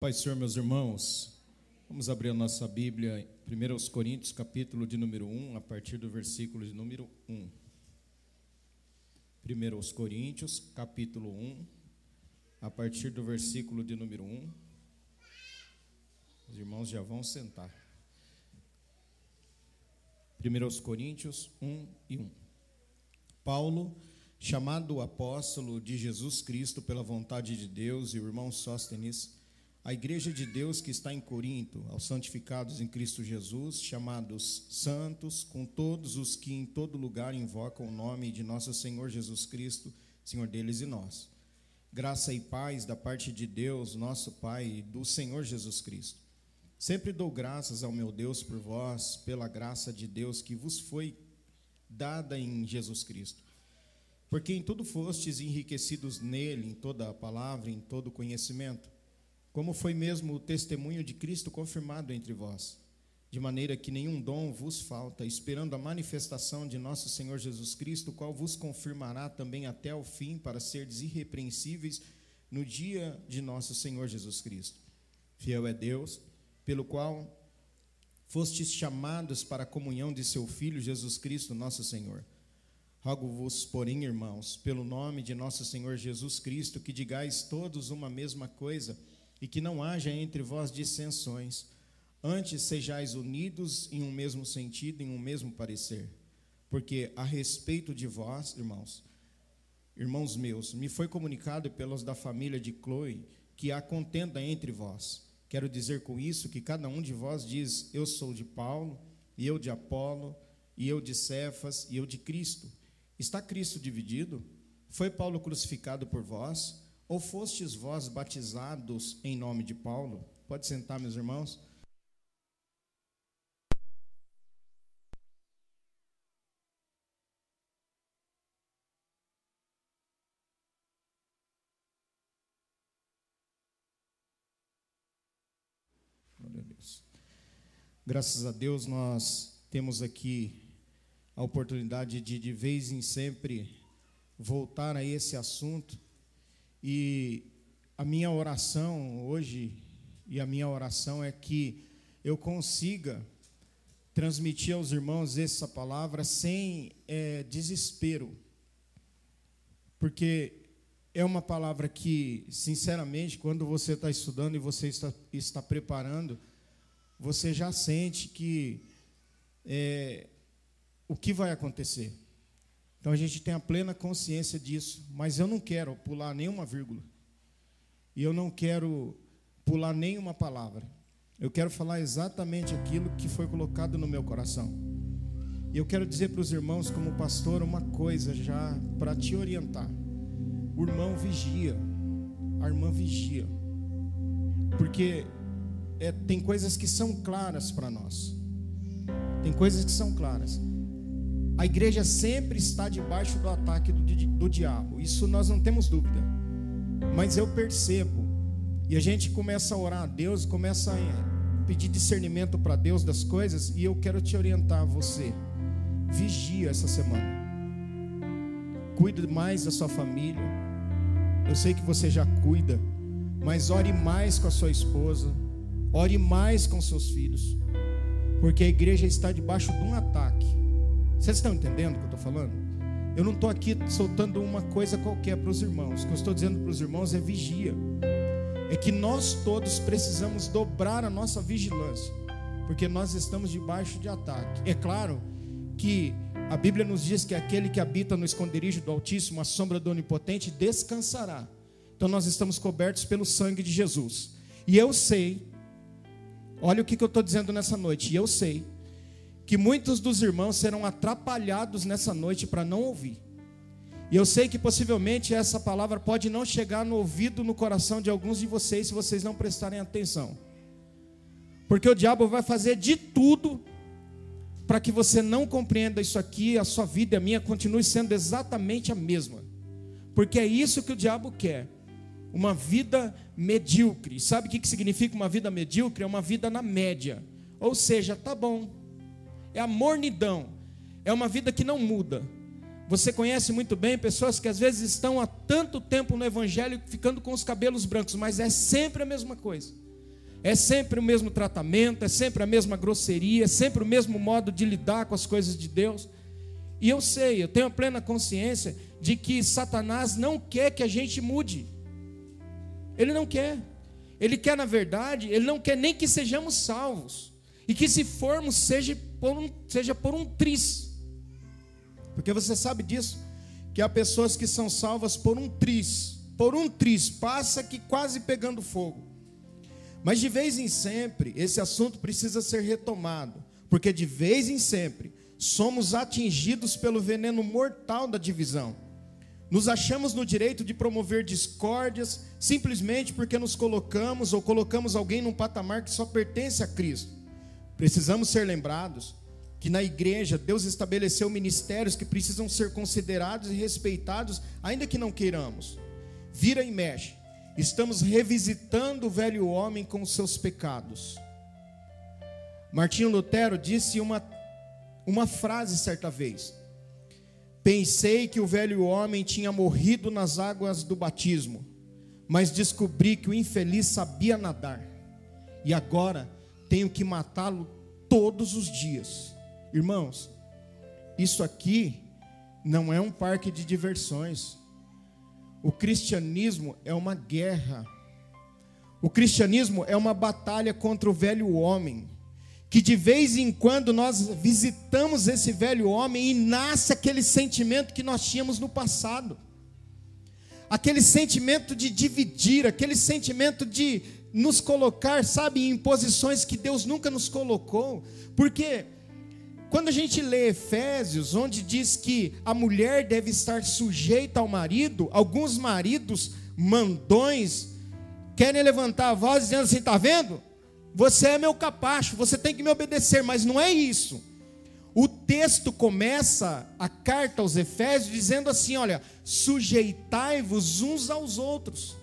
Pai Senhor, meus irmãos, vamos abrir a nossa Bíblia, 1 Coríntios, capítulo de número 1, a partir do versículo de número 1. 1 Coríntios, capítulo 1, a partir do versículo de número 1. Os irmãos já vão sentar. 1 Coríntios 1 e 1. Paulo, chamado apóstolo de Jesus Cristo pela vontade de Deus, e o irmão Sóstenes, a igreja de Deus que está em Corinto, aos santificados em Cristo Jesus, chamados santos, com todos os que em todo lugar invocam o nome de nosso Senhor Jesus Cristo, Senhor deles e nós. Graça e paz da parte de Deus, nosso Pai, e do Senhor Jesus Cristo. Sempre dou graças ao meu Deus por vós, pela graça de Deus que vos foi dada em Jesus Cristo. Porque em tudo fostes enriquecidos nele, em toda a palavra, em todo conhecimento como foi mesmo o testemunho de Cristo confirmado entre vós, de maneira que nenhum dom vos falta, esperando a manifestação de nosso Senhor Jesus Cristo, qual vos confirmará também até o fim, para seres irrepreensíveis no dia de nosso Senhor Jesus Cristo. Fiel é Deus, pelo qual fostes chamados para a comunhão de seu Filho Jesus Cristo, nosso Senhor. Rogo-vos, porém, irmãos, pelo nome de nosso Senhor Jesus Cristo, que digais todos uma mesma coisa e que não haja entre vós dissensões, antes sejais unidos em um mesmo sentido, em um mesmo parecer. Porque a respeito de vós, irmãos, irmãos meus, me foi comunicado pelos da família de Chloe que há contenda entre vós. Quero dizer com isso que cada um de vós diz: Eu sou de Paulo, e eu de Apolo, e eu de Cefas, e eu de Cristo. Está Cristo dividido? Foi Paulo crucificado por vós? Ou fostes vós batizados em nome de Paulo? Pode sentar, meus irmãos. Graças a Deus nós temos aqui a oportunidade de de vez em sempre voltar a esse assunto e a minha oração hoje, e a minha oração é que eu consiga transmitir aos irmãos essa palavra sem é, desespero, porque é uma palavra que, sinceramente, quando você está estudando e você está, está preparando, você já sente que é, o que vai acontecer. Então a gente tem a plena consciência disso, mas eu não quero pular nenhuma vírgula. E eu não quero pular nenhuma palavra. Eu quero falar exatamente aquilo que foi colocado no meu coração. E eu quero dizer para os irmãos, como pastor, uma coisa já para te orientar. O irmão vigia, a irmã vigia. Porque é, tem coisas que são claras para nós. Tem coisas que são claras. A igreja sempre está debaixo do ataque do, do diabo, isso nós não temos dúvida. Mas eu percebo, e a gente começa a orar a Deus, começa a pedir discernimento para Deus das coisas, e eu quero te orientar, você, vigia essa semana, cuide mais da sua família. Eu sei que você já cuida, mas ore mais com a sua esposa, ore mais com seus filhos, porque a igreja está debaixo de um ataque. Vocês estão entendendo o que eu estou falando? Eu não estou aqui soltando uma coisa qualquer para os irmãos. O que eu estou dizendo para os irmãos é vigia. É que nós todos precisamos dobrar a nossa vigilância, porque nós estamos debaixo de ataque. É claro que a Bíblia nos diz que aquele que habita no esconderijo do Altíssimo, a sombra do Onipotente, descansará. Então nós estamos cobertos pelo sangue de Jesus. E eu sei, olha o que, eu estou dizendo nessa noite, e eu sei que muitos dos irmãos serão atrapalhados nessa noite para não ouvir. E eu sei que possivelmente essa palavra pode não chegar no ouvido, no coração de alguns de vocês, se vocês não prestarem atenção. Porque o diabo vai fazer de tudo para que você não compreenda isso aqui, a sua vida e a minha continue sendo exatamente a mesma. Porque é isso que o diabo quer. Uma vida medíocre. Sabe o que significa uma vida medíocre? É uma vida na média. Ou seja, tá bom, é a mornidão, é uma vida que não muda. Você conhece muito bem pessoas que às vezes estão há tanto tempo no Evangelho ficando com os cabelos brancos, mas é sempre a mesma coisa. é sempre o mesmo tratamento, é sempre a mesma grosseria, é sempre o mesmo modo de lidar com as coisas de Deus. E eu sei, eu tenho a plena consciência de que Satanás não quer que a gente mude. Ele não quer. Ele quer, na verdade, ele não quer nem que sejamos salvos. E que se formos, seja por um, seja por um tris. Porque você sabe disso, que há pessoas que são salvas por um tris. Por um tris, passa que quase pegando fogo. Mas de vez em sempre, esse assunto precisa ser retomado, porque de vez em sempre somos atingidos pelo veneno mortal da divisão. Nos achamos no direito de promover discórdias simplesmente porque nos colocamos ou colocamos alguém num patamar que só pertence a Cristo. Precisamos ser lembrados que na igreja Deus estabeleceu ministérios que precisam ser considerados e respeitados, ainda que não queiramos. Vira e mexe estamos revisitando o velho homem com seus pecados. Martinho Lutero disse uma, uma frase certa vez: Pensei que o velho homem tinha morrido nas águas do batismo, mas descobri que o infeliz sabia nadar, e agora tenho que matá-lo todos os dias. Irmãos, isso aqui não é um parque de diversões. O cristianismo é uma guerra. O cristianismo é uma batalha contra o velho homem. Que de vez em quando nós visitamos esse velho homem e nasce aquele sentimento que nós tínhamos no passado. Aquele sentimento de dividir, aquele sentimento de nos colocar, sabe, em posições que Deus nunca nos colocou. Porque quando a gente lê Efésios, onde diz que a mulher deve estar sujeita ao marido, alguns maridos mandões querem levantar a voz dizendo assim: está vendo? Você é meu capacho, você tem que me obedecer, mas não é isso. O texto começa a carta aos Efésios dizendo assim: olha, sujeitai-vos uns aos outros.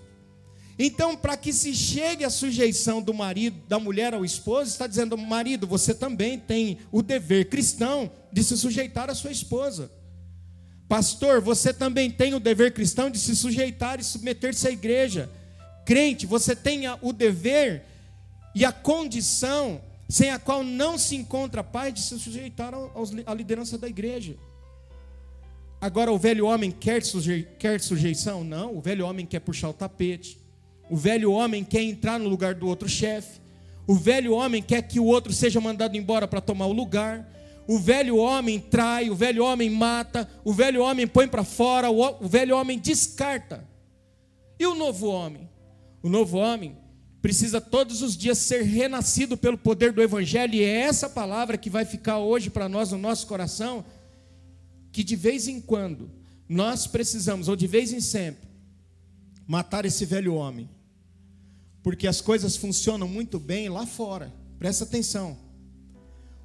Então, para que se chegue à sujeição do marido, da mulher ao esposo, está dizendo, marido, você também tem o dever cristão de se sujeitar à sua esposa. Pastor, você também tem o dever cristão de se sujeitar e submeter-se à igreja. Crente, você tem o dever e a condição sem a qual não se encontra paz de se sujeitar à liderança da igreja. Agora, o velho homem quer, suje, quer sujeição? Não, o velho homem quer puxar o tapete. O velho homem quer entrar no lugar do outro chefe. O velho homem quer que o outro seja mandado embora para tomar o lugar. O velho homem trai, o velho homem mata, o velho homem põe para fora, o velho homem descarta. E o novo homem? O novo homem precisa todos os dias ser renascido pelo poder do Evangelho, e é essa palavra que vai ficar hoje para nós no nosso coração, que de vez em quando nós precisamos, ou de vez em sempre, matar esse velho homem porque as coisas funcionam muito bem lá fora. Presta atenção.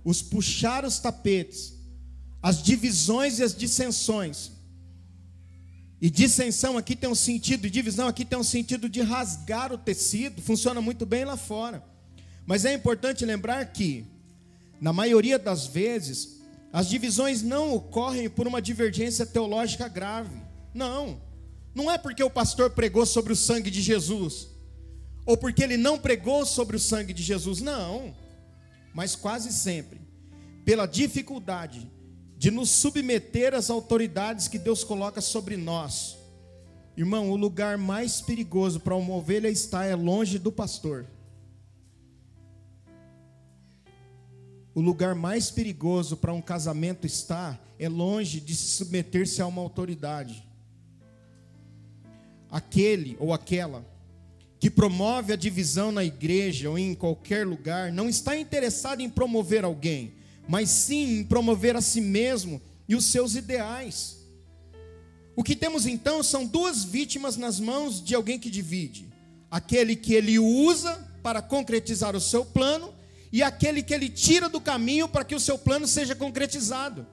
Os puxar os tapetes, as divisões e as dissensões. E dissensão aqui tem um sentido, e divisão aqui tem um sentido de rasgar o tecido, funciona muito bem lá fora. Mas é importante lembrar que, na maioria das vezes, as divisões não ocorrem por uma divergência teológica grave. Não. Não é porque o pastor pregou sobre o sangue de Jesus ou porque ele não pregou sobre o sangue de Jesus, não, mas quase sempre, pela dificuldade de nos submeter às autoridades que Deus coloca sobre nós. Irmão, o lugar mais perigoso para uma ovelha estar é longe do pastor. O lugar mais perigoso para um casamento estar é longe de se submeter-se a uma autoridade. Aquele ou aquela que promove a divisão na igreja ou em qualquer lugar, não está interessado em promover alguém, mas sim em promover a si mesmo e os seus ideais. O que temos então são duas vítimas nas mãos de alguém que divide: aquele que ele usa para concretizar o seu plano e aquele que ele tira do caminho para que o seu plano seja concretizado.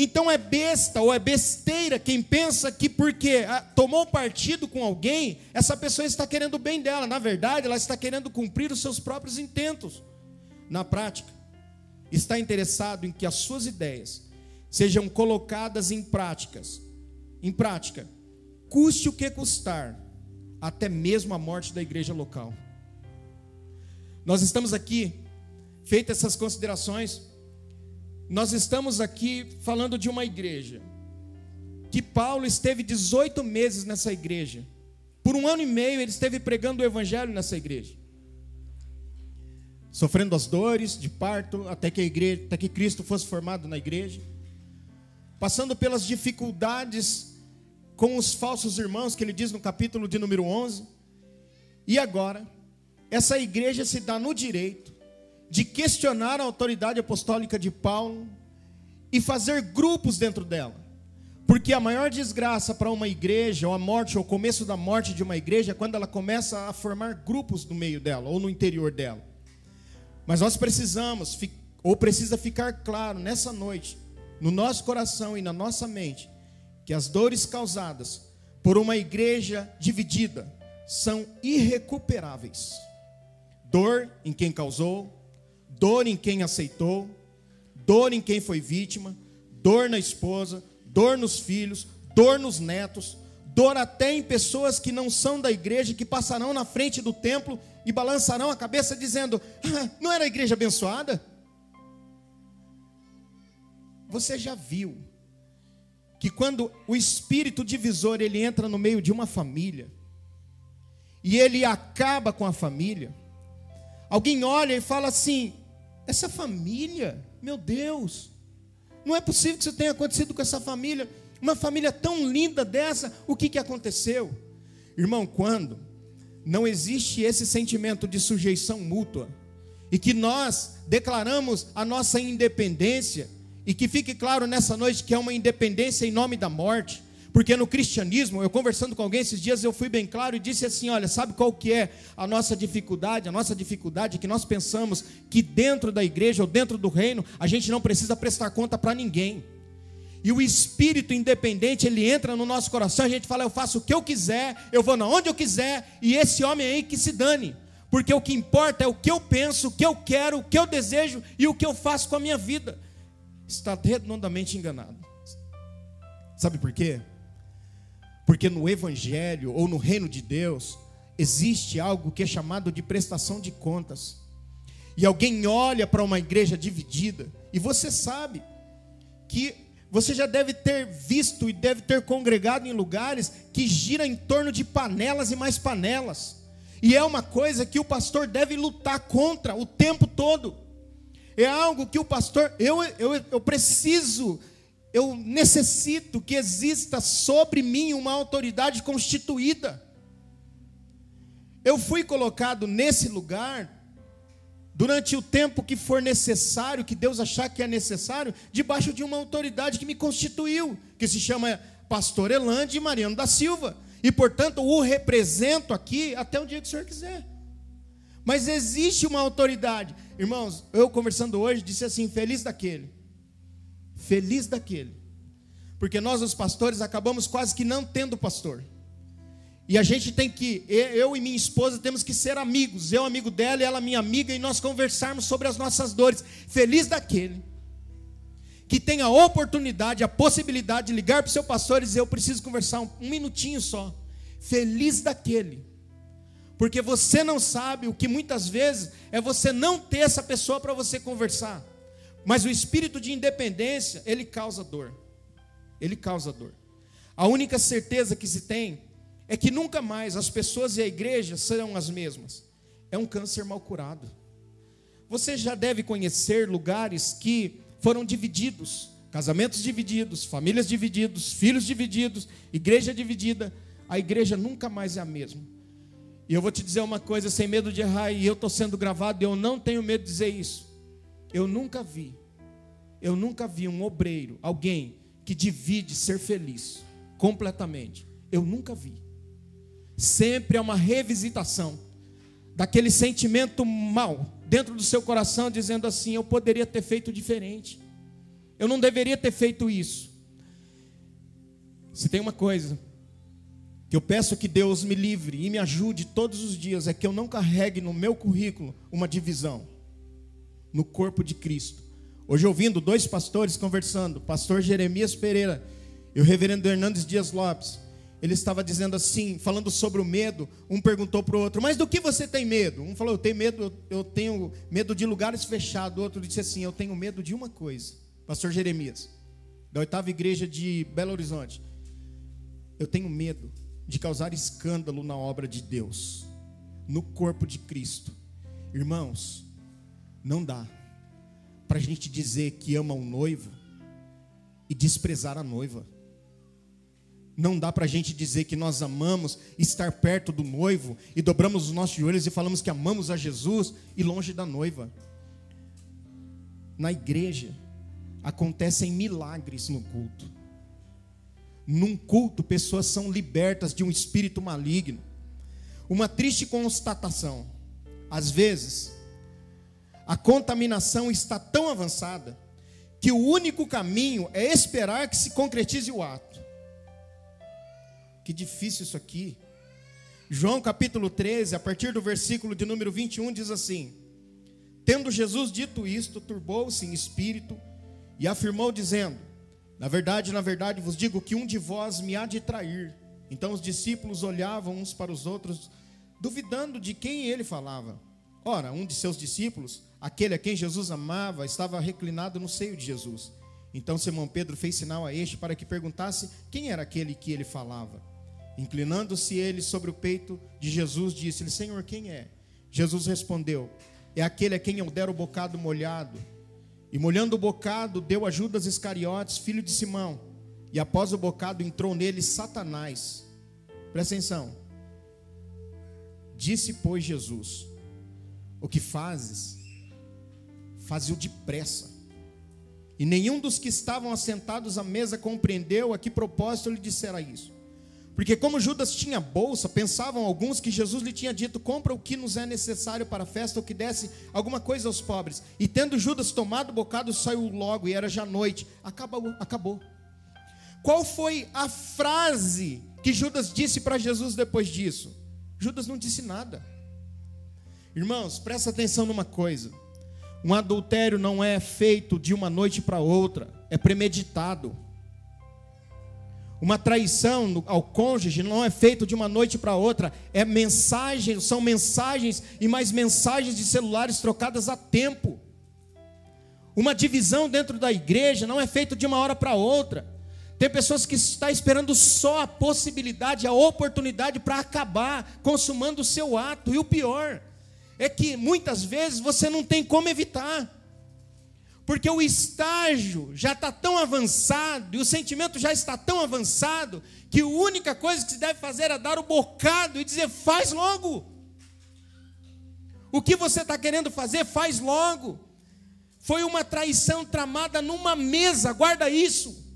Então é besta ou é besteira quem pensa que porque ah, tomou partido com alguém, essa pessoa está querendo o bem dela. Na verdade, ela está querendo cumprir os seus próprios intentos. Na prática, está interessado em que as suas ideias sejam colocadas em práticas. Em prática, custe o que custar, até mesmo a morte da igreja local. Nós estamos aqui, feitas essas considerações, nós estamos aqui falando de uma igreja que Paulo esteve 18 meses nessa igreja. Por um ano e meio ele esteve pregando o evangelho nessa igreja. Sofrendo as dores de parto até que a igreja, até que Cristo fosse formado na igreja. Passando pelas dificuldades com os falsos irmãos que ele diz no capítulo de número 11. E agora, essa igreja se dá no direito de questionar a autoridade apostólica de Paulo e fazer grupos dentro dela. Porque a maior desgraça para uma igreja, ou a morte, ou o começo da morte de uma igreja, é quando ela começa a formar grupos no meio dela, ou no interior dela. Mas nós precisamos, ou precisa ficar claro nessa noite, no nosso coração e na nossa mente, que as dores causadas por uma igreja dividida são irrecuperáveis. Dor em quem causou, dor em quem aceitou, dor em quem foi vítima, dor na esposa, dor nos filhos, dor nos netos, dor até em pessoas que não são da igreja, que passarão na frente do templo e balançarão a cabeça dizendo: ah, não era a igreja abençoada? Você já viu que quando o espírito divisor ele entra no meio de uma família e ele acaba com a família, alguém olha e fala assim: essa família, meu Deus, não é possível que isso tenha acontecido com essa família. Uma família tão linda dessa, o que, que aconteceu? Irmão, quando não existe esse sentimento de sujeição mútua, e que nós declaramos a nossa independência, e que fique claro nessa noite que é uma independência em nome da morte, porque no cristianismo, eu conversando com alguém esses dias, eu fui bem claro e disse assim: olha, sabe qual que é a nossa dificuldade? A nossa dificuldade é que nós pensamos que dentro da igreja ou dentro do reino, a gente não precisa prestar conta para ninguém. E o espírito independente, ele entra no nosso coração, a gente fala, eu faço o que eu quiser, eu vou na onde eu quiser, e esse homem aí que se dane. Porque o que importa é o que eu penso, o que eu quero, o que eu desejo e o que eu faço com a minha vida. Está redondamente enganado. Sabe por quê? Porque no Evangelho ou no reino de Deus existe algo que é chamado de prestação de contas. E alguém olha para uma igreja dividida, e você sabe que você já deve ter visto e deve ter congregado em lugares que gira em torno de panelas e mais panelas. E é uma coisa que o pastor deve lutar contra o tempo todo. É algo que o pastor, eu, eu, eu preciso eu necessito que exista sobre mim uma autoridade constituída. Eu fui colocado nesse lugar durante o tempo que for necessário, que Deus achar que é necessário, debaixo de uma autoridade que me constituiu, que se chama Pastor Elande Mariano da Silva. E portanto o represento aqui até o dia que o senhor quiser. Mas existe uma autoridade. Irmãos, eu conversando hoje disse assim: feliz daquele Feliz daquele. Porque nós, os pastores, acabamos quase que não tendo pastor. E a gente tem que, eu e minha esposa, temos que ser amigos. Eu, amigo dela, e ela, minha amiga, e nós conversarmos sobre as nossas dores. Feliz daquele que tem a oportunidade, a possibilidade de ligar para o seu pastor e dizer: Eu preciso conversar um, um minutinho só. Feliz daquele. Porque você não sabe o que muitas vezes é você não ter essa pessoa para você conversar. Mas o espírito de independência, ele causa dor. Ele causa dor. A única certeza que se tem é que nunca mais as pessoas e a igreja serão as mesmas. É um câncer mal curado. Você já deve conhecer lugares que foram divididos, casamentos divididos, famílias divididos, filhos divididos, igreja dividida. A igreja nunca mais é a mesma. E eu vou te dizer uma coisa sem medo de errar, e eu estou sendo gravado, e eu não tenho medo de dizer isso. Eu nunca vi, eu nunca vi um obreiro, alguém que divide ser feliz completamente. Eu nunca vi. Sempre é uma revisitação daquele sentimento mal dentro do seu coração, dizendo assim: eu poderia ter feito diferente. Eu não deveria ter feito isso. Se tem uma coisa que eu peço que Deus me livre e me ajude todos os dias, é que eu não carregue no meu currículo uma divisão no corpo de Cristo. Hoje ouvindo dois pastores conversando, pastor Jeremias Pereira e o reverendo Hernandes Dias Lopes, ele estava dizendo assim, falando sobre o medo. Um perguntou para o outro: Mas do que você tem medo? Um falou: Eu tenho medo, eu tenho medo de lugares fechados. O outro disse assim: Eu tenho medo de uma coisa. Pastor Jeremias, da oitava igreja de Belo Horizonte. Eu tenho medo de causar escândalo na obra de Deus, no corpo de Cristo. Irmãos, não dá para a gente dizer que ama o noivo e desprezar a noiva. Não dá para a gente dizer que nós amamos estar perto do noivo e dobramos os nossos joelhos e falamos que amamos a Jesus e longe da noiva. Na igreja acontecem milagres no culto. Num culto, pessoas são libertas de um espírito maligno. Uma triste constatação: às vezes, a contaminação está tão avançada que o único caminho é esperar que se concretize o ato. Que difícil isso aqui. João capítulo 13, a partir do versículo de número 21, diz assim: Tendo Jesus dito isto, turbou-se em espírito e afirmou, dizendo: Na verdade, na verdade vos digo que um de vós me há de trair. Então os discípulos olhavam uns para os outros, duvidando de quem ele falava. Ora, um de seus discípulos, aquele a quem Jesus amava, estava reclinado no seio de Jesus. Então Simão Pedro fez sinal a este para que perguntasse quem era aquele que ele falava. Inclinando-se ele sobre o peito de Jesus, disse-lhe: Senhor, quem é? Jesus respondeu: É aquele a quem eu der o bocado molhado. E molhando o bocado, deu a Judas Iscariotes, filho de Simão. E após o bocado entrou nele Satanás. Presta atenção. Disse, pois, Jesus: O que fazes, faze-o depressa. E nenhum dos que estavam assentados à mesa compreendeu a que propósito lhe dissera isso. Porque como Judas tinha bolsa, pensavam alguns que Jesus lhe tinha dito: compra o que nos é necessário para a festa, ou que desse alguma coisa aos pobres. E tendo Judas tomado o bocado, saiu logo, e era já noite. Acabou, acabou. Qual foi a frase que Judas disse para Jesus depois disso? Judas não disse nada. Irmãos, presta atenção numa coisa. Um adultério não é feito de uma noite para outra, é premeditado. Uma traição ao cônjuge não é feito de uma noite para outra, é mensagem, são mensagens e mais mensagens de celulares trocadas a tempo. Uma divisão dentro da igreja não é feito de uma hora para outra. Tem pessoas que estão esperando só a possibilidade, a oportunidade para acabar consumando o seu ato. E o pior é que muitas vezes você não tem como evitar porque o estágio já está tão avançado e o sentimento já está tão avançado que a única coisa que se deve fazer é dar o bocado e dizer: faz logo. O que você está querendo fazer, faz logo. Foi uma traição tramada numa mesa, guarda isso.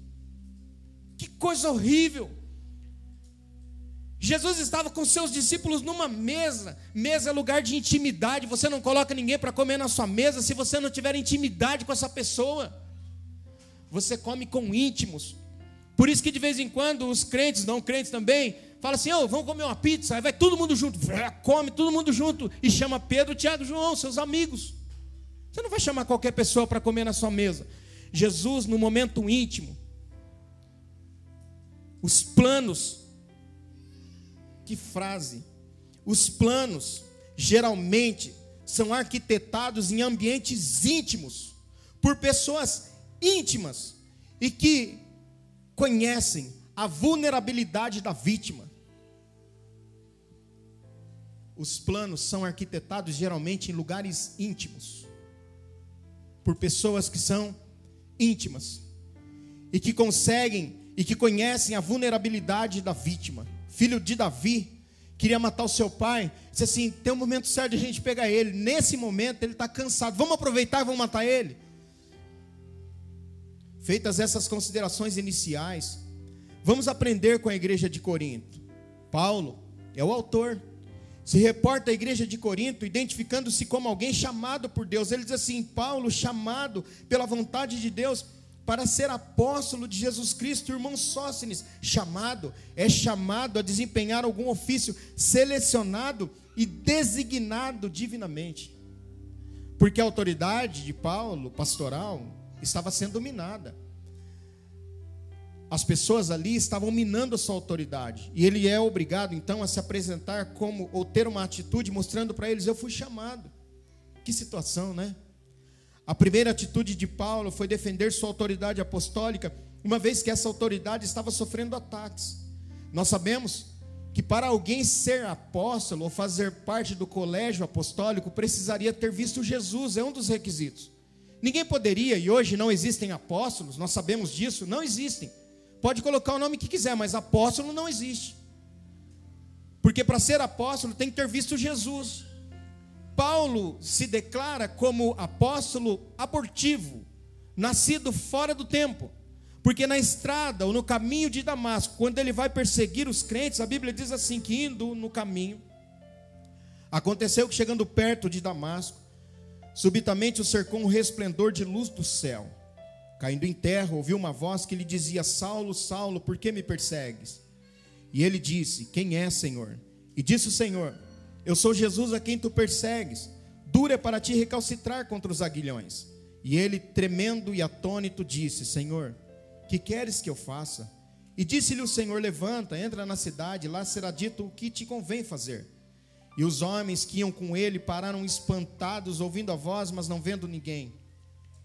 Que coisa horrível. Jesus estava com seus discípulos numa mesa. Mesa é lugar de intimidade. Você não coloca ninguém para comer na sua mesa se você não tiver intimidade com essa pessoa. Você come com íntimos. Por isso que de vez em quando os crentes, não crentes também, falam assim: oh, vamos comer uma pizza. Aí vai todo mundo junto, come todo mundo junto. E chama Pedro, Tiago, João, seus amigos. Você não vai chamar qualquer pessoa para comer na sua mesa. Jesus, no momento íntimo, os planos que frase. Os planos geralmente são arquitetados em ambientes íntimos, por pessoas íntimas e que conhecem a vulnerabilidade da vítima. Os planos são arquitetados geralmente em lugares íntimos, por pessoas que são íntimas e que conseguem e que conhecem a vulnerabilidade da vítima filho de Davi, queria matar o seu pai, disse assim: tem um momento certo de a gente pegar ele. Nesse momento ele está cansado, vamos aproveitar e vamos matar ele. Feitas essas considerações iniciais, vamos aprender com a igreja de Corinto. Paulo é o autor, se reporta à igreja de Corinto, identificando-se como alguém chamado por Deus. Ele diz assim: Paulo, chamado pela vontade de Deus para ser apóstolo de Jesus Cristo, irmão Sócines, chamado, é chamado a desempenhar algum ofício selecionado e designado divinamente. Porque a autoridade de Paulo, pastoral, estava sendo dominada. as pessoas ali estavam minando a sua autoridade. E ele é obrigado então a se apresentar como ou ter uma atitude mostrando para eles: eu fui chamado. Que situação, né? A primeira atitude de Paulo foi defender sua autoridade apostólica, uma vez que essa autoridade estava sofrendo ataques. Nós sabemos que para alguém ser apóstolo ou fazer parte do colégio apostólico precisaria ter visto Jesus, é um dos requisitos. Ninguém poderia, e hoje não existem apóstolos, nós sabemos disso, não existem. Pode colocar o nome que quiser, mas apóstolo não existe. Porque para ser apóstolo tem que ter visto Jesus. Paulo se declara como apóstolo abortivo, nascido fora do tempo. Porque na estrada ou no caminho de Damasco, quando ele vai perseguir os crentes, a Bíblia diz assim: que indo no caminho, aconteceu que chegando perto de Damasco, subitamente o cercou um resplendor de luz do céu. Caindo em terra, ouviu uma voz que lhe dizia: Saulo, Saulo, por que me persegues? E ele disse: Quem é, Senhor? E disse o Senhor: Eu sou Jesus a quem tu persegues. Dura é para ti recalcitrar contra os aguilhões. E ele, tremendo e atônito, disse: Senhor, que queres que eu faça? E disse-lhe o Senhor: Levanta, entra na cidade, lá será dito o que te convém fazer. E os homens que iam com ele pararam espantados, ouvindo a voz, mas não vendo ninguém.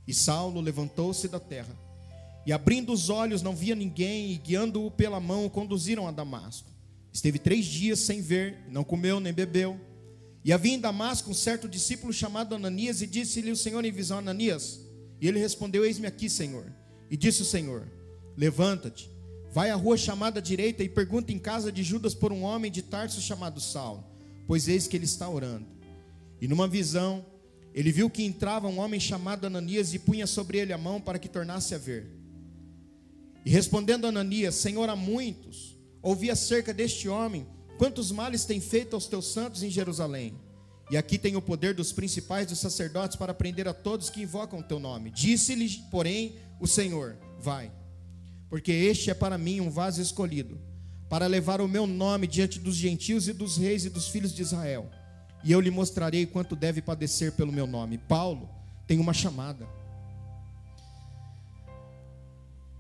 E Saulo levantou-se da terra. E abrindo os olhos, não via ninguém, e guiando-o pela mão, o conduziram a Damasco. Esteve três dias sem ver, não comeu nem bebeu. E havia em Damasco um certo discípulo chamado Ananias, e disse-lhe o Senhor em visão: Ananias. E ele respondeu: Eis-me aqui, Senhor. E disse o Senhor: Levanta-te, vai à rua chamada direita e pergunta em casa de Judas por um homem de Tarso chamado Saulo, pois eis que ele está orando. E numa visão, ele viu que entrava um homem chamado Ananias e punha sobre ele a mão para que tornasse a ver. E respondendo Ananias: Senhor, há muitos ouvi acerca deste homem, quantos males tem feito aos teus santos em Jerusalém. E aqui tem o poder dos principais dos sacerdotes para prender a todos que invocam o teu nome. Disse-lhe, porém, o Senhor: Vai porque este é para mim um vaso escolhido, para levar o meu nome diante dos gentios e dos reis e dos filhos de Israel. E eu lhe mostrarei quanto deve padecer pelo meu nome. Paulo tem uma chamada.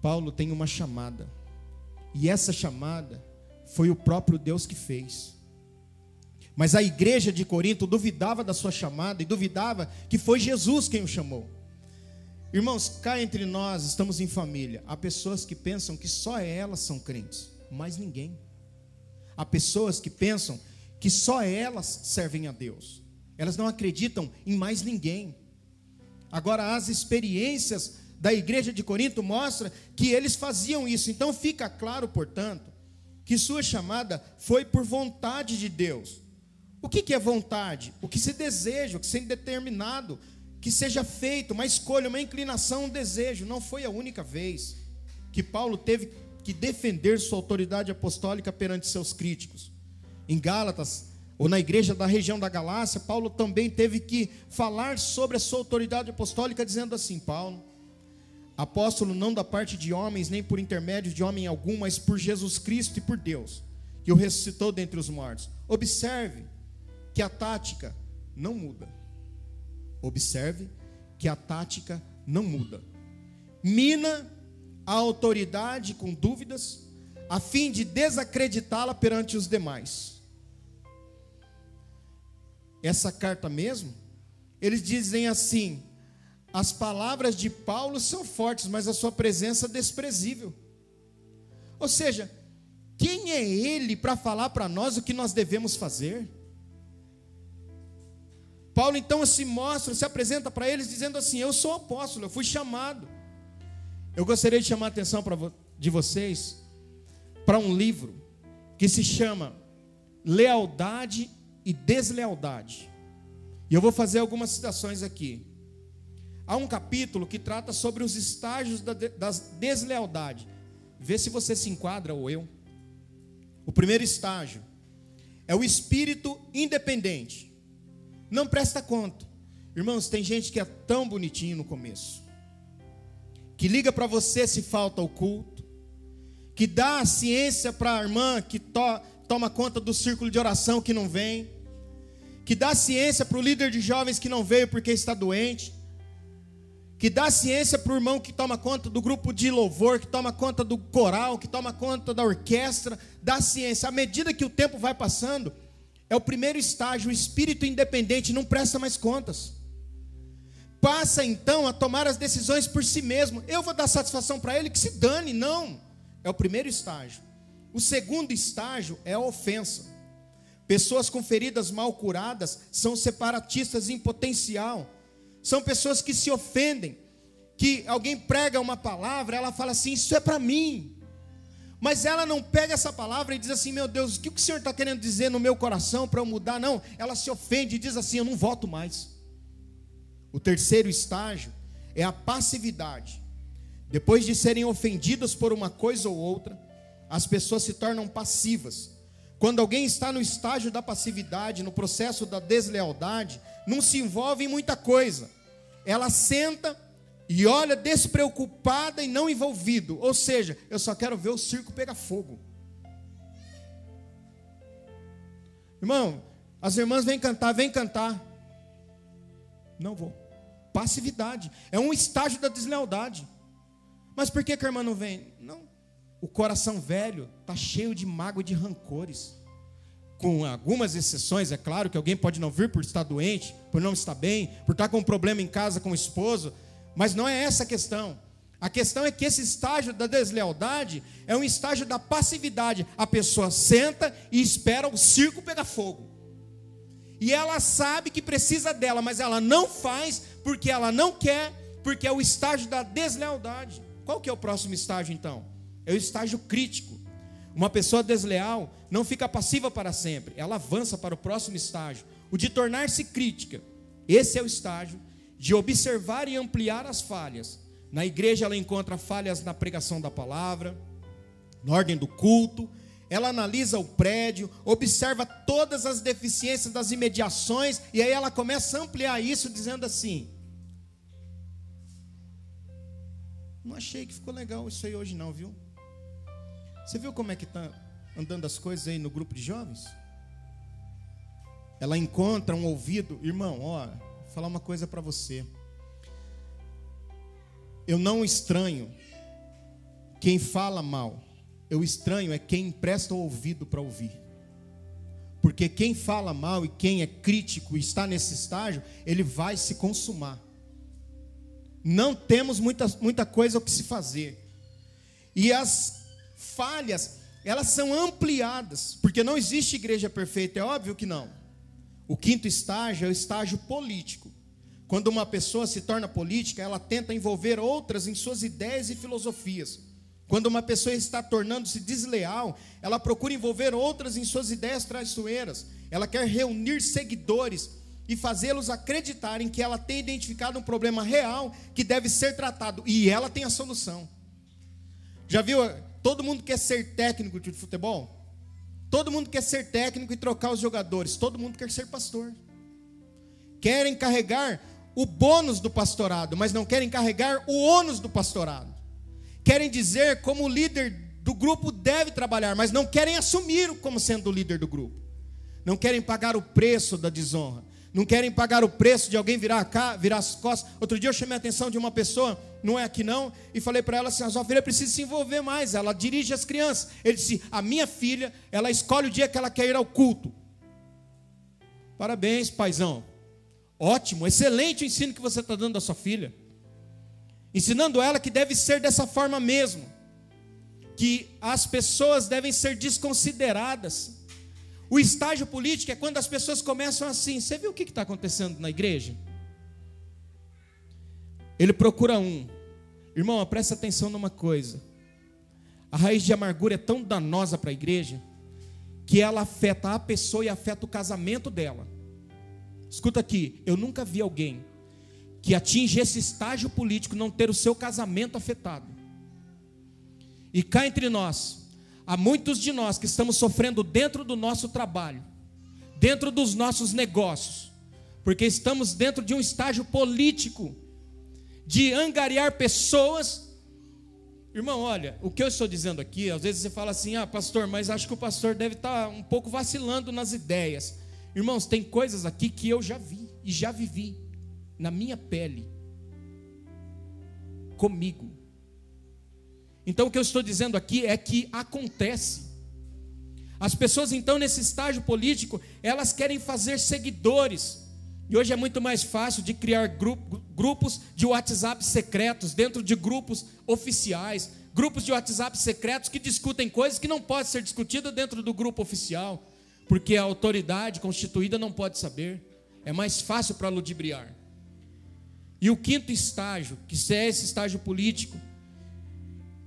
Paulo tem uma chamada. E essa chamada foi o próprio Deus que fez. Mas a igreja de Corinto duvidava da sua chamada e duvidava que foi Jesus quem o chamou. Irmãos, cá entre nós estamos em família. Há pessoas que pensam que só elas são crentes, mais ninguém. Há pessoas que pensam que só elas servem a Deus. Elas não acreditam em mais ninguém. Agora, as experiências da igreja de Corinto mostram que eles faziam isso. Então, fica claro, portanto, que sua chamada foi por vontade de Deus. O que é vontade? O que se deseja, o que se determinado que seja feito uma escolha, uma inclinação, um desejo. Não foi a única vez que Paulo teve que defender sua autoridade apostólica perante seus críticos. Em Gálatas, ou na igreja da região da Galácia, Paulo também teve que falar sobre a sua autoridade apostólica, dizendo assim: Paulo, apóstolo não da parte de homens, nem por intermédio de homem algum, mas por Jesus Cristo e por Deus, que o ressuscitou dentre os mortos. Observe que a tática não muda. Observe que a tática não muda. Mina a autoridade com dúvidas, a fim de desacreditá-la perante os demais. Essa carta mesmo, eles dizem assim: as palavras de Paulo são fortes, mas a sua presença é desprezível. Ou seja, quem é ele para falar para nós o que nós devemos fazer? Paulo então se mostra, se apresenta para eles dizendo assim: Eu sou apóstolo, eu fui chamado. Eu gostaria de chamar a atenção de vocês para um livro que se chama Lealdade e Deslealdade. E eu vou fazer algumas citações aqui. Há um capítulo que trata sobre os estágios da, da deslealdade. Vê se você se enquadra ou eu. O primeiro estágio é o espírito independente não presta conta. Irmãos, tem gente que é tão bonitinho no começo, que liga para você se falta o culto, que dá a ciência para a irmã que to, toma conta do círculo de oração que não vem, que dá ciência para o líder de jovens que não veio porque está doente, que dá ciência para o irmão que toma conta do grupo de louvor, que toma conta do coral, que toma conta da orquestra, dá ciência. À medida que o tempo vai passando, é o primeiro estágio, o espírito independente não presta mais contas. Passa então a tomar as decisões por si mesmo. Eu vou dar satisfação para ele que se dane, não. É o primeiro estágio. O segundo estágio é a ofensa. Pessoas com feridas mal curadas são separatistas em potencial são pessoas que se ofendem, que alguém prega uma palavra, ela fala assim: Isso é para mim. Mas ela não pega essa palavra e diz assim: Meu Deus, o que o Senhor está querendo dizer no meu coração para eu mudar? Não, ela se ofende e diz assim: Eu não voto mais. O terceiro estágio é a passividade. Depois de serem ofendidas por uma coisa ou outra, as pessoas se tornam passivas. Quando alguém está no estágio da passividade, no processo da deslealdade, não se envolve em muita coisa ela senta e olha despreocupada e não envolvido. Ou seja, eu só quero ver o circo pegar fogo. Irmão, as irmãs vêm cantar, vêm cantar. Não vou. Passividade. É um estágio da deslealdade. Mas por que, que a irmã não vem? Não. O coração velho está cheio de mágoa e de rancores com algumas exceções, é claro que alguém pode não vir por estar doente, por não estar bem, por estar com um problema em casa com o esposo, mas não é essa a questão. A questão é que esse estágio da deslealdade é um estágio da passividade. A pessoa senta e espera o circo pegar fogo. E ela sabe que precisa dela, mas ela não faz porque ela não quer, porque é o estágio da deslealdade. Qual que é o próximo estágio então? É o estágio crítico. Uma pessoa desleal não fica passiva para sempre, ela avança para o próximo estágio, o de tornar-se crítica. Esse é o estágio de observar e ampliar as falhas. Na igreja ela encontra falhas na pregação da palavra, na ordem do culto, ela analisa o prédio, observa todas as deficiências das imediações, e aí ela começa a ampliar isso, dizendo assim: Não achei que ficou legal isso aí hoje, não, viu? Você viu como é que está andando as coisas aí no grupo de jovens? Ela encontra um ouvido, irmão, ó, vou falar uma coisa para você. Eu não estranho quem fala mal. Eu estranho é quem empresta o ouvido para ouvir. Porque quem fala mal e quem é crítico e está nesse estágio, ele vai se consumar. Não temos muita, muita coisa o que se fazer. E as falhas, elas são ampliadas, porque não existe igreja perfeita, é óbvio que não. O quinto estágio é o estágio político. Quando uma pessoa se torna política, ela tenta envolver outras em suas ideias e filosofias. Quando uma pessoa está tornando-se desleal, ela procura envolver outras em suas ideias traiçoeiras. Ela quer reunir seguidores e fazê-los acreditarem que ela tem identificado um problema real que deve ser tratado e ela tem a solução. Já viu Todo mundo quer ser técnico de futebol? Todo mundo quer ser técnico e trocar os jogadores. Todo mundo quer ser pastor. Querem carregar o bônus do pastorado, mas não querem carregar o ônus do pastorado. Querem dizer como o líder do grupo deve trabalhar, mas não querem assumir como sendo o líder do grupo. Não querem pagar o preço da desonra não querem pagar o preço de alguém virar cá, virar as costas. Outro dia eu chamei a atenção de uma pessoa, não é aqui não, e falei para ela assim: a sua filha precisa se envolver mais, ela dirige as crianças. Ele disse: a minha filha, ela escolhe o dia que ela quer ir ao culto. Parabéns, paizão. Ótimo, excelente o ensino que você está dando à sua filha. Ensinando ela que deve ser dessa forma mesmo. Que as pessoas devem ser desconsideradas o estágio político é quando as pessoas começam assim: você viu o que está acontecendo na igreja? Ele procura um. Irmão, presta atenção numa coisa. A raiz de amargura é tão danosa para a igreja que ela afeta a pessoa e afeta o casamento dela. Escuta aqui, eu nunca vi alguém que atinge esse estágio político não ter o seu casamento afetado. E cá entre nós, Há muitos de nós que estamos sofrendo dentro do nosso trabalho, dentro dos nossos negócios, porque estamos dentro de um estágio político de angariar pessoas. Irmão, olha, o que eu estou dizendo aqui, às vezes você fala assim: "Ah, pastor, mas acho que o pastor deve estar um pouco vacilando nas ideias". Irmãos, tem coisas aqui que eu já vi e já vivi na minha pele. comigo. Então o que eu estou dizendo aqui é que acontece. As pessoas então nesse estágio político, elas querem fazer seguidores. E hoje é muito mais fácil de criar grupos de WhatsApp secretos dentro de grupos oficiais, grupos de WhatsApp secretos que discutem coisas que não podem ser discutidas dentro do grupo oficial, porque a autoridade constituída não pode saber. É mais fácil para ludibriar. E o quinto estágio, que é esse estágio político,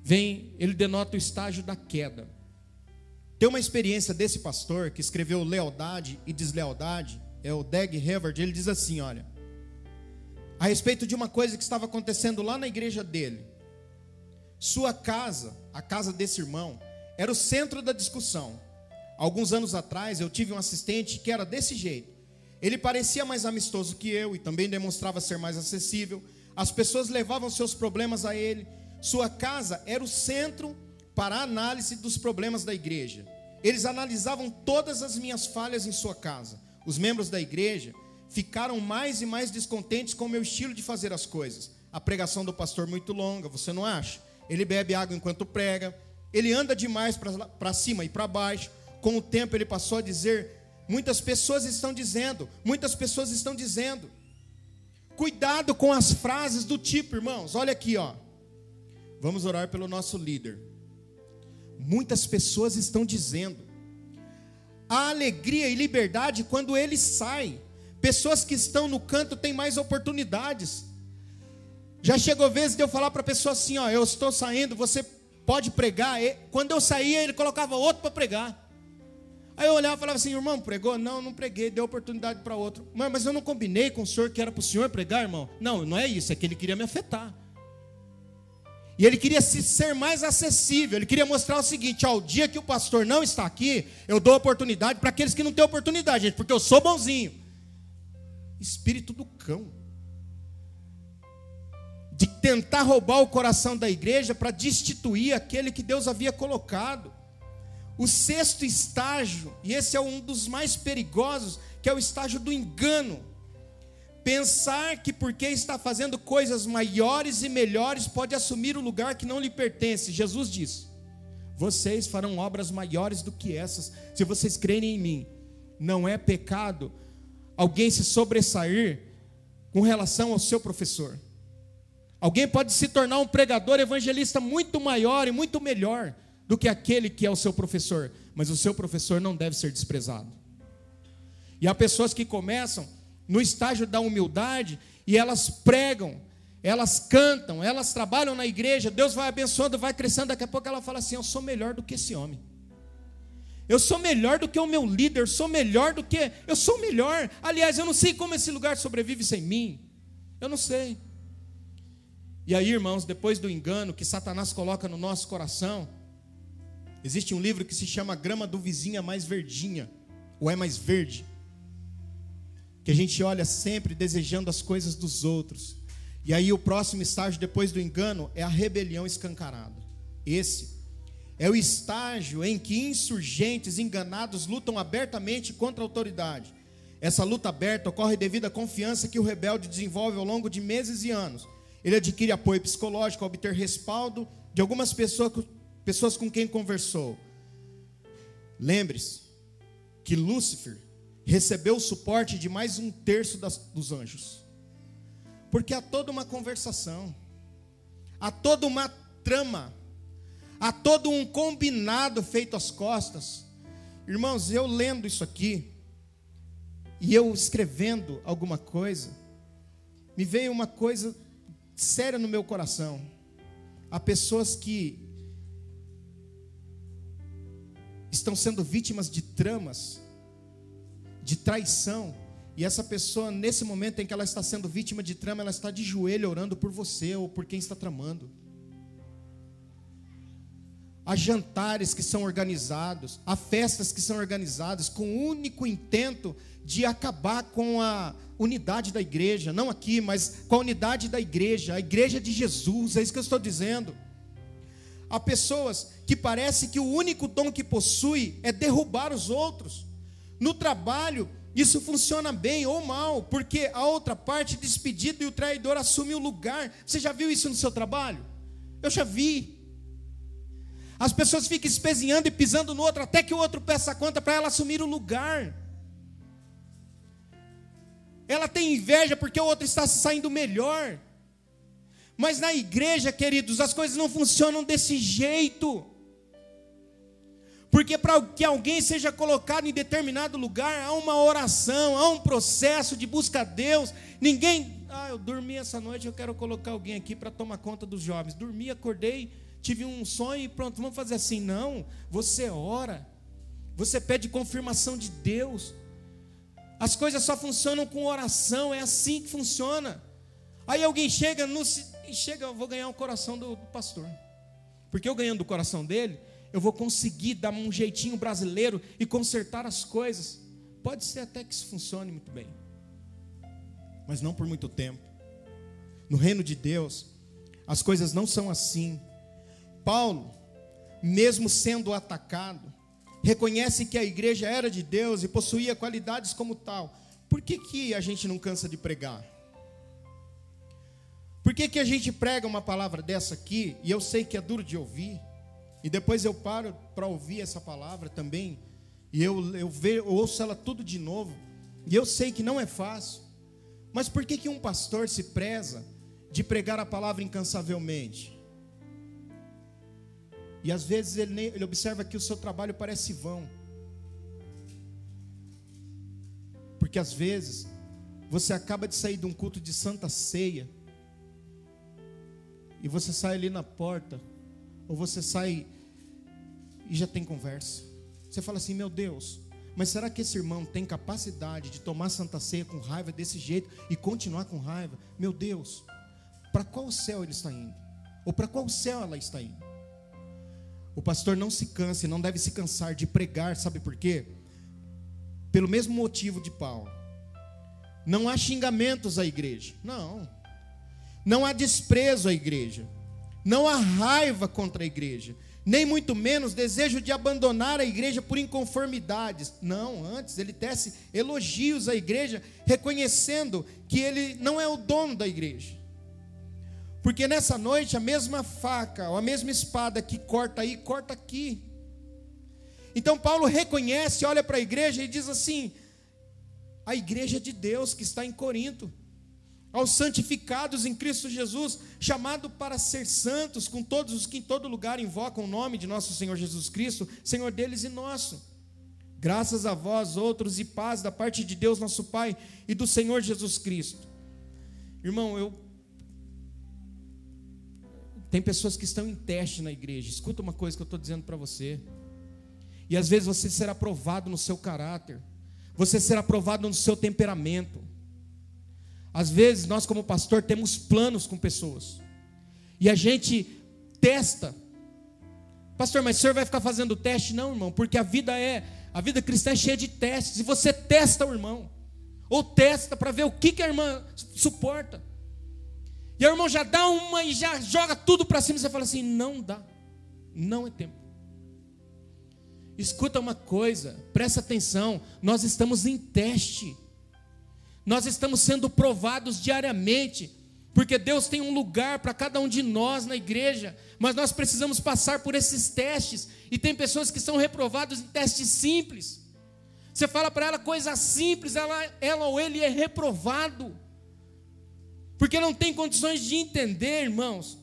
vem, ele denota o estágio da queda. Tem uma experiência desse pastor que escreveu Lealdade e Deslealdade, é o Dag Havard, ele diz assim, olha, a respeito de uma coisa que estava acontecendo lá na igreja dele. Sua casa, a casa desse irmão, era o centro da discussão. Alguns anos atrás eu tive um assistente que era desse jeito. Ele parecia mais amistoso que eu e também demonstrava ser mais acessível. As pessoas levavam seus problemas a ele. Sua casa era o centro para a análise dos problemas da igreja. Eles analisavam todas as minhas falhas em sua casa. Os membros da igreja ficaram mais e mais descontentes com o meu estilo de fazer as coisas. A pregação do pastor muito longa, você não acha? Ele bebe água enquanto prega, ele anda demais para cima e para baixo. Com o tempo ele passou a dizer: muitas pessoas estão dizendo, muitas pessoas estão dizendo. Cuidado com as frases do tipo, irmãos. Olha aqui, ó. Vamos orar pelo nosso líder. Muitas pessoas estão dizendo. A alegria e liberdade quando ele sai. Pessoas que estão no canto têm mais oportunidades. Já chegou vezes de eu falar para a pessoa assim: ó, eu estou saindo, você pode pregar. Quando eu saía, ele colocava outro para pregar. Aí eu olhava e falava assim: irmão, pregou? Não, não preguei, deu oportunidade para outro. Mas eu não combinei com o senhor que era para o senhor pregar, irmão? Não, não é isso, é que ele queria me afetar. E ele queria se ser mais acessível. Ele queria mostrar o seguinte: ó, o dia que o pastor não está aqui, eu dou oportunidade para aqueles que não têm oportunidade, gente, porque eu sou bonzinho. Espírito do cão. De tentar roubar o coração da igreja para destituir aquele que Deus havia colocado. O sexto estágio, e esse é um dos mais perigosos, que é o estágio do engano. Pensar que porque está fazendo coisas maiores e melhores pode assumir o lugar que não lhe pertence. Jesus disse: Vocês farão obras maiores do que essas, se vocês crerem em mim. Não é pecado alguém se sobressair com relação ao seu professor. Alguém pode se tornar um pregador evangelista muito maior e muito melhor do que aquele que é o seu professor, mas o seu professor não deve ser desprezado. E há pessoas que começam no estágio da humildade e elas pregam, elas cantam, elas trabalham na igreja, Deus vai abençoando, vai crescendo, daqui a pouco ela fala assim: Eu sou melhor do que esse homem. Eu sou melhor do que o meu líder, sou melhor do que. Eu sou melhor. Aliás, eu não sei como esse lugar sobrevive sem mim. Eu não sei. E aí, irmãos, depois do engano que Satanás coloca no nosso coração, existe um livro que se chama Grama do Vizinho é Mais Verdinha, ou é mais verde que a gente olha sempre desejando as coisas dos outros. E aí o próximo estágio depois do engano é a rebelião escancarada. Esse é o estágio em que insurgentes enganados lutam abertamente contra a autoridade. Essa luta aberta ocorre devido à confiança que o rebelde desenvolve ao longo de meses e anos. Ele adquire apoio psicológico obter respaldo de algumas pessoas, pessoas com quem conversou. Lembre-se que Lúcifer recebeu o suporte de mais um terço das, dos anjos. Porque há toda uma conversação, há toda uma trama, há todo um combinado feito às costas. Irmãos, eu lendo isso aqui, e eu escrevendo alguma coisa, me veio uma coisa séria no meu coração. Há pessoas que estão sendo vítimas de tramas de traição. E essa pessoa, nesse momento em que ela está sendo vítima de trama, ela está de joelho orando por você ou por quem está tramando. Há jantares que são organizados, há festas que são organizadas com o único intento de acabar com a unidade da igreja, não aqui, mas com a unidade da igreja, a igreja de Jesus, é isso que eu estou dizendo. Há pessoas que parece que o único dom que possui é derrubar os outros no trabalho Isso funciona bem ou mal, porque a outra parte, despedido e o traidor assume o lugar. Você já viu isso no seu trabalho? Eu já vi. As pessoas ficam espezinhando e pisando no outro, até que o outro peça conta para ela assumir o lugar. Ela tem inveja porque o outro está saindo melhor. Mas na igreja, queridos, as coisas não funcionam desse jeito. Porque para que alguém seja colocado em determinado lugar, há uma oração, há um processo de busca a Deus. Ninguém, ah, eu dormi essa noite, eu quero colocar alguém aqui para tomar conta dos jovens. Dormi, acordei, tive um sonho e pronto, vamos fazer assim. Não, você ora, você pede confirmação de Deus. As coisas só funcionam com oração, é assim que funciona. Aí alguém chega no chega, eu vou ganhar o coração do, do pastor. Porque eu ganhando o coração dele, eu vou conseguir dar um jeitinho brasileiro e consertar as coisas. Pode ser até que isso funcione muito bem, mas não por muito tempo. No reino de Deus, as coisas não são assim. Paulo, mesmo sendo atacado, reconhece que a igreja era de Deus e possuía qualidades como tal. Por que, que a gente não cansa de pregar? Por que, que a gente prega uma palavra dessa aqui, e eu sei que é duro de ouvir, e depois eu paro para ouvir essa palavra também, e eu, eu, ve, eu ouço ela tudo de novo, e eu sei que não é fácil. Mas por que, que um pastor se preza de pregar a palavra incansavelmente? E às vezes ele, ele observa que o seu trabalho parece vão. Porque às vezes você acaba de sair de um culto de santa ceia, e você sai ali na porta, ou você sai e já tem conversa. Você fala assim: meu Deus, mas será que esse irmão tem capacidade de tomar Santa Ceia com raiva desse jeito e continuar com raiva? Meu Deus, para qual céu ele está indo? Ou para qual céu ela está indo? O pastor não se cansa não deve se cansar de pregar, sabe por quê? Pelo mesmo motivo de Paulo. Não há xingamentos à igreja. Não. Não há desprezo à igreja. Não há raiva contra a igreja, nem muito menos desejo de abandonar a igreja por inconformidades. Não, antes ele tece elogios à igreja, reconhecendo que ele não é o dono da igreja. Porque nessa noite a mesma faca, ou a mesma espada que corta aí, corta aqui. Então Paulo reconhece, olha para a igreja e diz assim: a igreja de Deus que está em Corinto aos santificados em Cristo Jesus, chamado para ser santos, com todos os que em todo lugar invocam o nome de nosso Senhor Jesus Cristo, Senhor deles e nosso. Graças a vós, outros, e paz da parte de Deus, nosso Pai, e do Senhor Jesus Cristo. Irmão, eu. Tem pessoas que estão em teste na igreja. Escuta uma coisa que eu estou dizendo para você. E às vezes você será provado no seu caráter, você será provado no seu temperamento. Às vezes nós, como pastor, temos planos com pessoas. E a gente testa. Pastor, mas o senhor vai ficar fazendo teste? Não, irmão, porque a vida é, a vida cristã é cheia de testes. E você testa o irmão. Ou testa para ver o que, que a irmã suporta. E o irmão já dá uma e já joga tudo para cima. E você fala assim: não dá. Não é tempo. Escuta uma coisa, presta atenção. Nós estamos em teste. Nós estamos sendo provados diariamente, porque Deus tem um lugar para cada um de nós na igreja, mas nós precisamos passar por esses testes, e tem pessoas que são reprovadas em testes simples. Você fala para ela coisa simples, ela, ela ou ele é reprovado, porque não tem condições de entender, irmãos,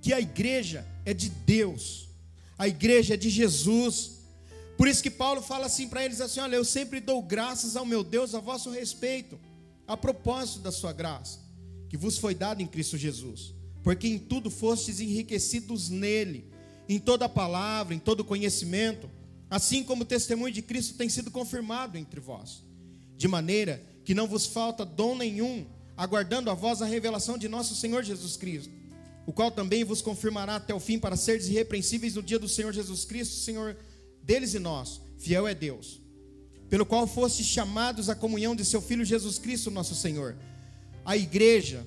que a igreja é de Deus, a igreja é de Jesus, por isso que Paulo fala assim para eles assim: olha, eu sempre dou graças ao meu Deus a vosso respeito, a propósito da sua graça, que vos foi dada em Cristo Jesus, porque em tudo fostes enriquecidos nele, em toda palavra, em todo conhecimento, assim como o testemunho de Cristo tem sido confirmado entre vós, de maneira que não vos falta dom nenhum, aguardando a vós a revelação de nosso Senhor Jesus Cristo, o qual também vos confirmará até o fim para seres irrepreensíveis no dia do Senhor Jesus Cristo, Senhor deles e nós, fiel é Deus, pelo qual fostes chamados à comunhão de seu Filho Jesus Cristo, nosso Senhor. A igreja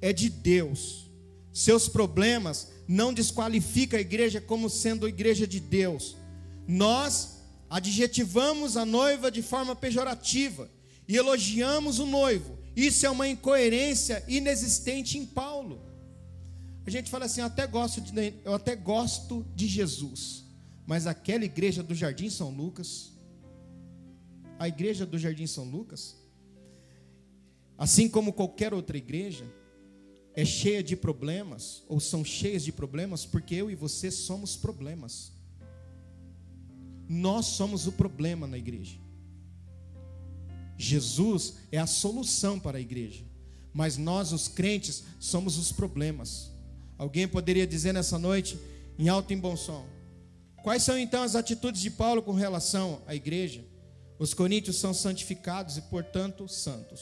é de Deus. Seus problemas não desqualificam a igreja como sendo a igreja de Deus. Nós adjetivamos a noiva de forma pejorativa e elogiamos o noivo. Isso é uma incoerência inexistente em Paulo. A gente fala assim, eu até gosto de, eu até gosto de Jesus, mas aquela igreja do Jardim São Lucas, a igreja do Jardim São Lucas, assim como qualquer outra igreja, é cheia de problemas, ou são cheias de problemas, porque eu e você somos problemas. Nós somos o problema na igreja. Jesus é a solução para a igreja, mas nós, os crentes, somos os problemas. Alguém poderia dizer nessa noite, em alto e em bom som, quais são então as atitudes de Paulo com relação à igreja? Os coríntios são santificados e, portanto, santos.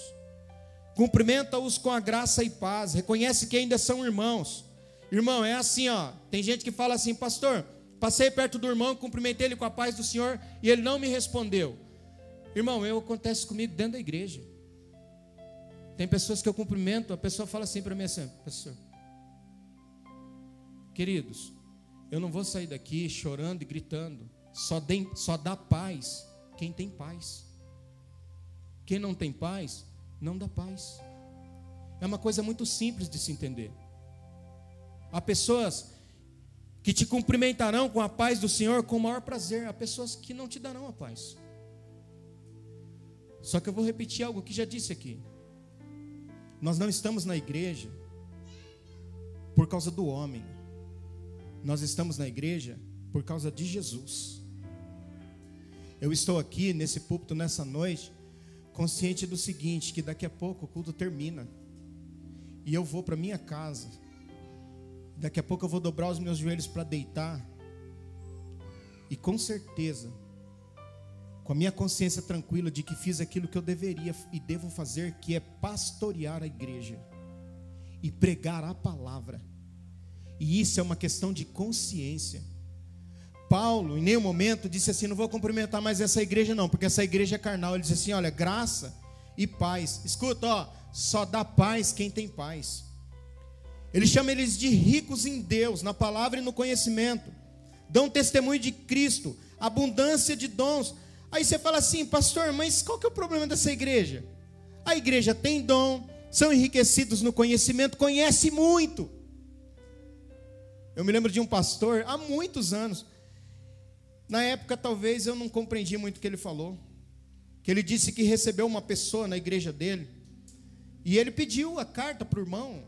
Cumprimenta-os com a graça e paz, reconhece que ainda são irmãos. Irmão, é assim, ó. Tem gente que fala assim, pastor, Passei perto do irmão, cumprimentei ele com a paz do Senhor e ele não me respondeu. Irmão, eu acontece comigo dentro da igreja. Tem pessoas que eu cumprimento, a pessoa fala assim para mim assim, pastor. Queridos, eu não vou sair daqui chorando e gritando. Só, de, só dá paz quem tem paz. Quem não tem paz, não dá paz. É uma coisa muito simples de se entender. Há pessoas que te cumprimentarão com a paz do Senhor com o maior prazer. Há pessoas que não te darão a paz. Só que eu vou repetir algo que já disse aqui. Nós não estamos na igreja por causa do homem. Nós estamos na igreja por causa de Jesus. Eu estou aqui nesse púlpito nessa noite, consciente do seguinte: que daqui a pouco o culto termina. E eu vou para minha casa Daqui a pouco eu vou dobrar os meus joelhos para deitar. E com certeza, com a minha consciência tranquila de que fiz aquilo que eu deveria e devo fazer, que é pastorear a igreja e pregar a palavra. E isso é uma questão de consciência. Paulo, em nenhum momento, disse assim: não vou cumprimentar mais essa igreja, não, porque essa igreja é carnal. Ele disse assim: olha, graça e paz. Escuta, ó, só dá paz quem tem paz. Ele chama eles de ricos em Deus, na palavra e no conhecimento. Dão testemunho de Cristo, abundância de dons. Aí você fala assim, pastor, mas qual que é o problema dessa igreja? A igreja tem dom, são enriquecidos no conhecimento, conhece muito. Eu me lembro de um pastor há muitos anos. Na época, talvez eu não compreendi muito o que ele falou. Que ele disse que recebeu uma pessoa na igreja dele. E ele pediu a carta para o irmão.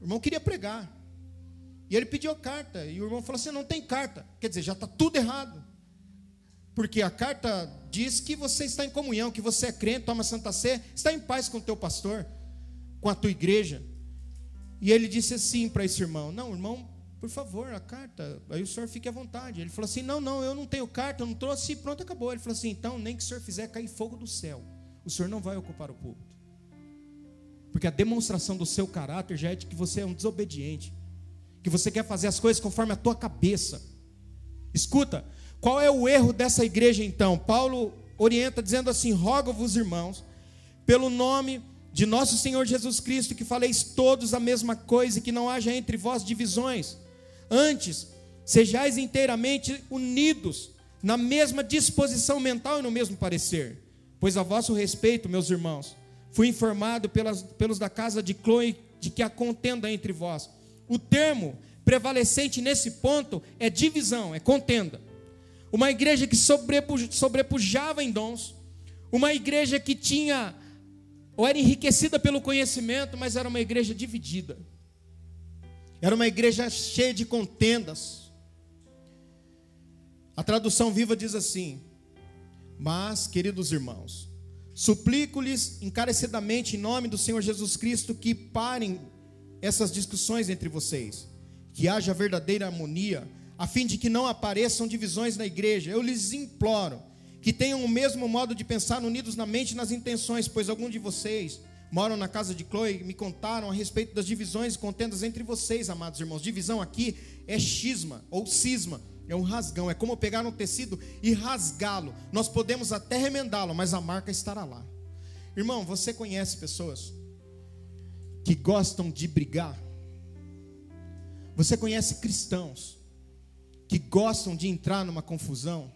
O irmão queria pregar. E ele pediu a carta. E o irmão falou assim: não tem carta. Quer dizer, já está tudo errado. Porque a carta diz que você está em comunhão, que você é crente, toma Santa Sé, está em paz com o teu pastor, com a tua igreja. E ele disse assim para esse irmão: Não, irmão, por favor, a carta. Aí o senhor fique à vontade. Ele falou assim: Não, não, eu não tenho carta, eu não trouxe, pronto, acabou. Ele falou assim: Então, nem que o senhor fizer cair fogo do céu, o senhor não vai ocupar o púlpito. Porque a demonstração do seu caráter já é de que você é um desobediente, que você quer fazer as coisas conforme a tua cabeça. Escuta, qual é o erro dessa igreja então? Paulo orienta dizendo assim: Rogo-vos, irmãos, pelo nome de nosso Senhor Jesus Cristo, que faleis todos a mesma coisa e que não haja entre vós divisões. Antes, sejais inteiramente unidos na mesma disposição mental e no mesmo parecer. Pois a vosso respeito, meus irmãos, Fui informado pelas, pelos da casa de Chloe de que há contenda entre vós. O termo prevalecente nesse ponto é divisão, é contenda. Uma igreja que sobrepujava em dons, uma igreja que tinha, ou era enriquecida pelo conhecimento, mas era uma igreja dividida. Era uma igreja cheia de contendas. A tradução viva diz assim: Mas, queridos irmãos, Suplico-lhes encarecidamente, em nome do Senhor Jesus Cristo, que parem essas discussões entre vocês, que haja verdadeira harmonia, a fim de que não apareçam divisões na igreja. Eu lhes imploro que tenham o mesmo modo de pensar, unidos na mente e nas intenções, pois alguns de vocês moram na casa de Chloe me contaram a respeito das divisões e contendas entre vocês, amados irmãos. Divisão aqui é xisma ou cisma é um rasgão, é como pegar um tecido e rasgá-lo. Nós podemos até remendá-lo, mas a marca estará lá. Irmão, você conhece pessoas que gostam de brigar? Você conhece cristãos que gostam de entrar numa confusão?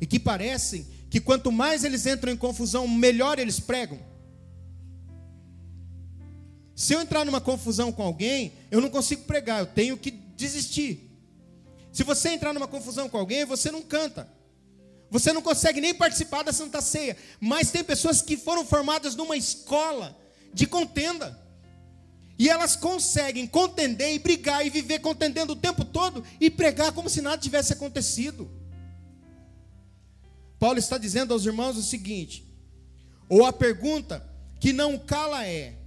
e que parecem que quanto mais eles entram em confusão, melhor eles pregam. Se eu entrar numa confusão com alguém, eu não consigo pregar, eu tenho que desistir. Se você entrar numa confusão com alguém, você não canta. Você não consegue nem participar da Santa Ceia. Mas tem pessoas que foram formadas numa escola de contenda. E elas conseguem contender e brigar e viver contendendo o tempo todo e pregar como se nada tivesse acontecido. Paulo está dizendo aos irmãos o seguinte: ou a pergunta que não cala é: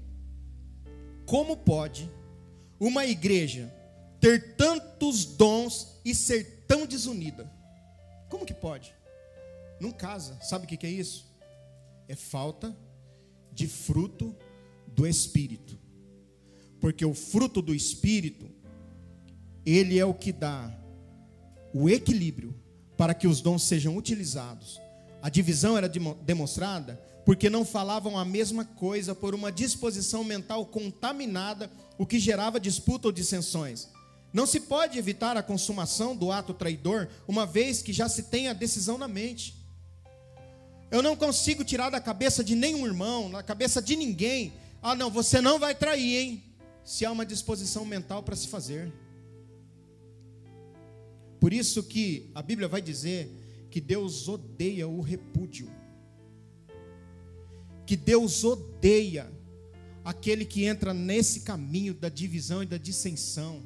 como pode uma igreja ter tantos dons e ser tão desunida? Como que pode? Não casa. Sabe o que é isso? É falta de fruto do Espírito. Porque o fruto do Espírito, ele é o que dá o equilíbrio para que os dons sejam utilizados. A divisão era demonstrada porque não falavam a mesma coisa por uma disposição mental contaminada, o que gerava disputa ou dissensões. Não se pode evitar a consumação do ato traidor, uma vez que já se tem a decisão na mente. Eu não consigo tirar da cabeça de nenhum irmão, na cabeça de ninguém. Ah, não, você não vai trair, hein? Se há uma disposição mental para se fazer. Por isso que a Bíblia vai dizer que Deus odeia o repúdio. Que Deus odeia aquele que entra nesse caminho da divisão e da dissensão.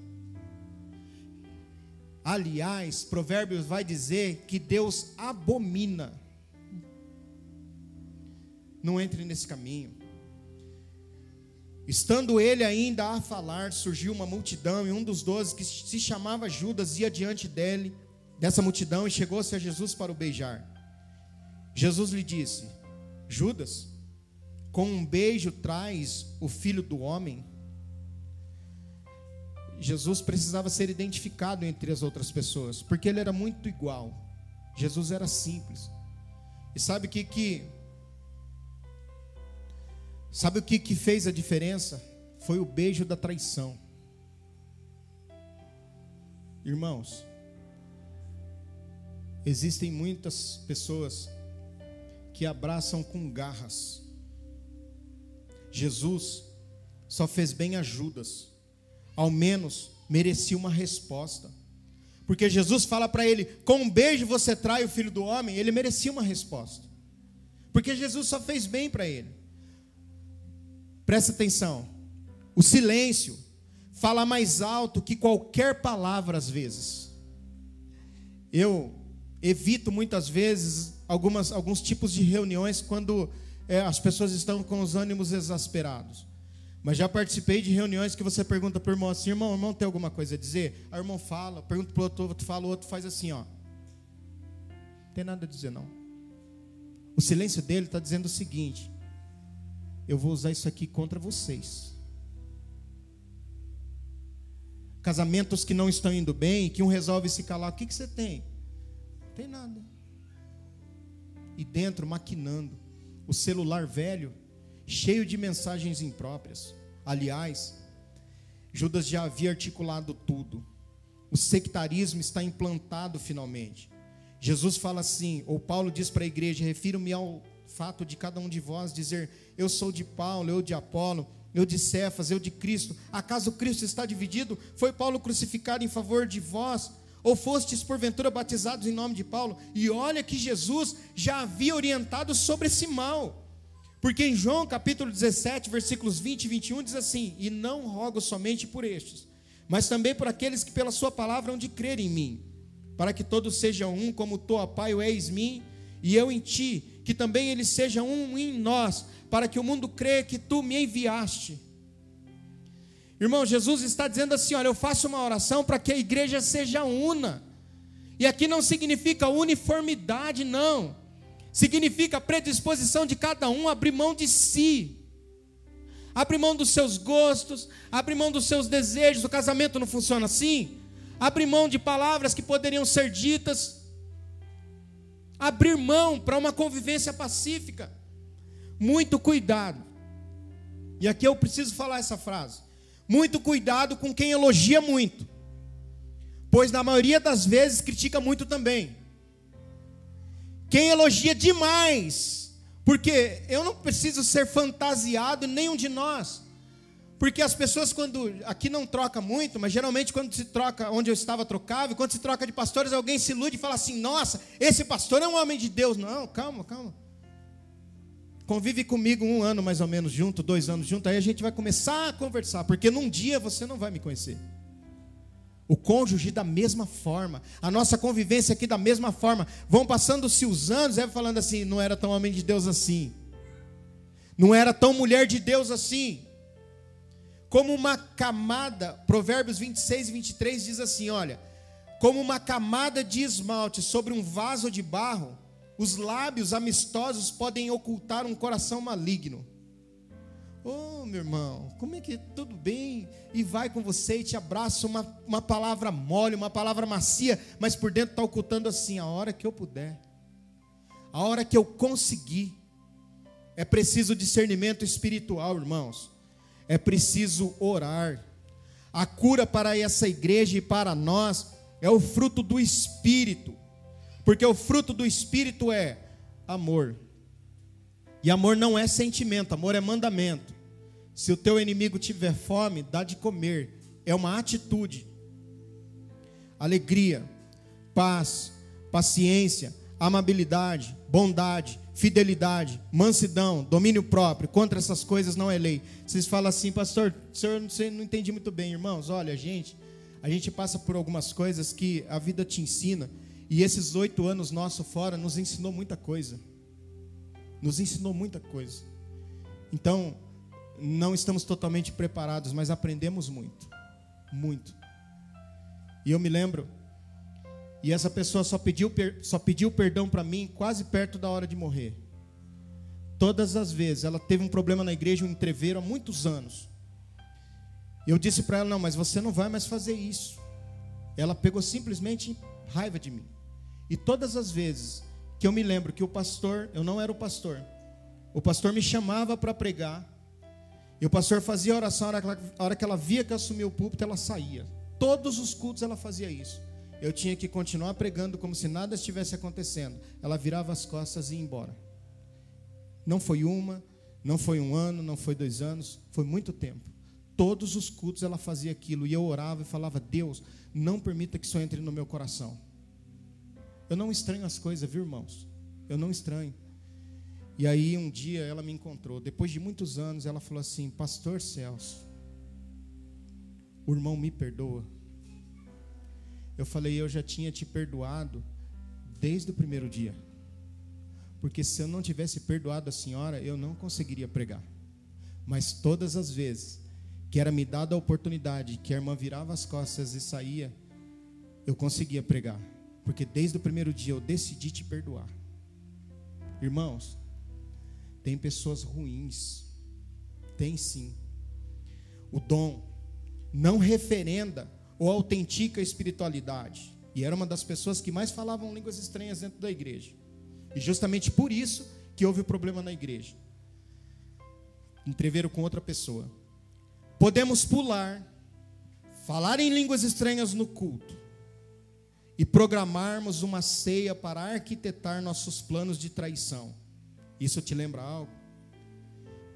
Aliás, Provérbios vai dizer que Deus abomina não entre nesse caminho. Estando ele ainda a falar, surgiu uma multidão, e um dos doze, que se chamava Judas, ia diante dele, dessa multidão, e chegou-se a Jesus para o beijar. Jesus lhe disse: Judas, com um beijo traz o filho do homem? Jesus precisava ser identificado entre as outras pessoas, porque ele era muito igual. Jesus era simples. E sabe o que, que Sabe o que, que fez a diferença? Foi o beijo da traição. Irmãos, existem muitas pessoas que abraçam com garras. Jesus só fez bem a Judas, ao menos merecia uma resposta. Porque Jesus fala para ele: com um beijo você trai o filho do homem, ele merecia uma resposta. Porque Jesus só fez bem para ele. Presta atenção. O silêncio fala mais alto que qualquer palavra às vezes. Eu evito muitas vezes algumas, alguns tipos de reuniões quando é, as pessoas estão com os ânimos exasperados. Mas já participei de reuniões que você pergunta para o irmão assim, irmão, irmão tem alguma coisa a dizer? Aí o irmão fala, pergunta para o outro, outro fala, o outro faz assim, ó. Não tem nada a dizer não. O silêncio dele está dizendo o seguinte: eu vou usar isso aqui contra vocês. Casamentos que não estão indo bem, que um resolve se calar, o que, que você tem? Não tem nada. E dentro, maquinando, o celular velho, cheio de mensagens impróprias. Aliás, Judas já havia articulado tudo. O sectarismo está implantado finalmente. Jesus fala assim, ou Paulo diz para a igreja: refiro-me ao fato de cada um de vós dizer: Eu sou de Paulo, eu de Apolo, eu de Cefas, eu de Cristo. Acaso Cristo está dividido? Foi Paulo crucificado em favor de vós? Ou fostes porventura batizados em nome de Paulo? E olha que Jesus já havia orientado sobre esse mal. Porque em João capítulo 17, versículos 20 e 21 diz assim: E não rogo somente por estes, mas também por aqueles que pela Sua palavra hão de crer em mim, para que todos sejam um, como tu, ó Pai, o és mim, e eu em ti, que também ele seja um em nós, para que o mundo creia que tu me enviaste. Irmão, Jesus está dizendo assim: olha, eu faço uma oração para que a igreja seja una. E aqui não significa uniformidade, não. Significa predisposição de cada um abrir mão de si. Abrir mão dos seus gostos, abrir mão dos seus desejos. O casamento não funciona assim. Abrir mão de palavras que poderiam ser ditas abrir mão para uma convivência pacífica. Muito cuidado. E aqui eu preciso falar essa frase. Muito cuidado com quem elogia muito, pois na maioria das vezes critica muito também. Quem elogia demais, porque eu não preciso ser fantasiado, nenhum de nós. Porque as pessoas, quando. Aqui não troca muito, mas geralmente quando se troca, onde eu estava trocava, quando se troca de pastores, alguém se ilude e fala assim: nossa, esse pastor é um homem de Deus. Não, calma, calma. Convive comigo um ano mais ou menos junto, dois anos junto, aí a gente vai começar a conversar, porque num dia você não vai me conhecer. O cônjuge da mesma forma, a nossa convivência aqui da mesma forma. Vão passando-se os anos, é falando assim: não era tão homem de Deus assim, não era tão mulher de Deus assim. Como uma camada, Provérbios 26 e 23 diz assim: olha, como uma camada de esmalte sobre um vaso de barro, os lábios amistosos podem ocultar um coração maligno. Oh, meu irmão, como é que tudo bem? E vai com você e te abraça uma, uma palavra mole, uma palavra macia, mas por dentro está ocultando assim: a hora que eu puder, a hora que eu conseguir. É preciso discernimento espiritual, irmãos. É preciso orar. A cura para essa igreja e para nós é o fruto do Espírito. Porque o fruto do Espírito é amor. E amor não é sentimento, amor é mandamento. Se o teu inimigo tiver fome, dá de comer. É uma atitude. Alegria, paz, paciência, amabilidade, bondade, fidelidade, mansidão, domínio próprio. Contra essas coisas não é lei. Vocês falam assim, pastor, senhor não entendi muito bem, irmãos. Olha, gente, a gente passa por algumas coisas que a vida te ensina e esses oito anos nosso fora nos ensinou muita coisa. Nos ensinou muita coisa. Então, não estamos totalmente preparados, mas aprendemos muito. Muito. E eu me lembro, e essa pessoa só pediu, só pediu perdão para mim quase perto da hora de morrer. Todas as vezes, ela teve um problema na igreja, um entreveiro há muitos anos. Eu disse para ela: Não, mas você não vai mais fazer isso. Ela pegou simplesmente raiva de mim. E todas as vezes que eu me lembro que o pastor, eu não era o pastor, o pastor me chamava para pregar, e o pastor fazia oração, a ela, a hora que ela via que eu assumia o púlpito, ela saía. Todos os cultos ela fazia isso. Eu tinha que continuar pregando como se nada estivesse acontecendo. Ela virava as costas e ia embora. Não foi uma, não foi um ano, não foi dois anos, foi muito tempo. Todos os cultos ela fazia aquilo. E eu orava e falava: Deus, não permita que isso entre no meu coração. Eu não estranho as coisas, viu, irmãos? Eu não estranho. E aí um dia ela me encontrou, depois de muitos anos, ela falou assim: Pastor Celso, o irmão me perdoa. Eu falei: Eu já tinha te perdoado desde o primeiro dia. Porque se eu não tivesse perdoado a senhora, eu não conseguiria pregar. Mas todas as vezes que era me dada a oportunidade, que a irmã virava as costas e saía, eu conseguia pregar. Porque desde o primeiro dia eu decidi te perdoar. Irmãos, tem pessoas ruins. Tem sim. O dom não referenda ou autentica a espiritualidade. E era uma das pessoas que mais falavam línguas estranhas dentro da igreja. E justamente por isso que houve o problema na igreja. Entreveram com outra pessoa. Podemos pular, falar em línguas estranhas no culto, e programarmos uma ceia para arquitetar nossos planos de traição. Isso te lembra algo?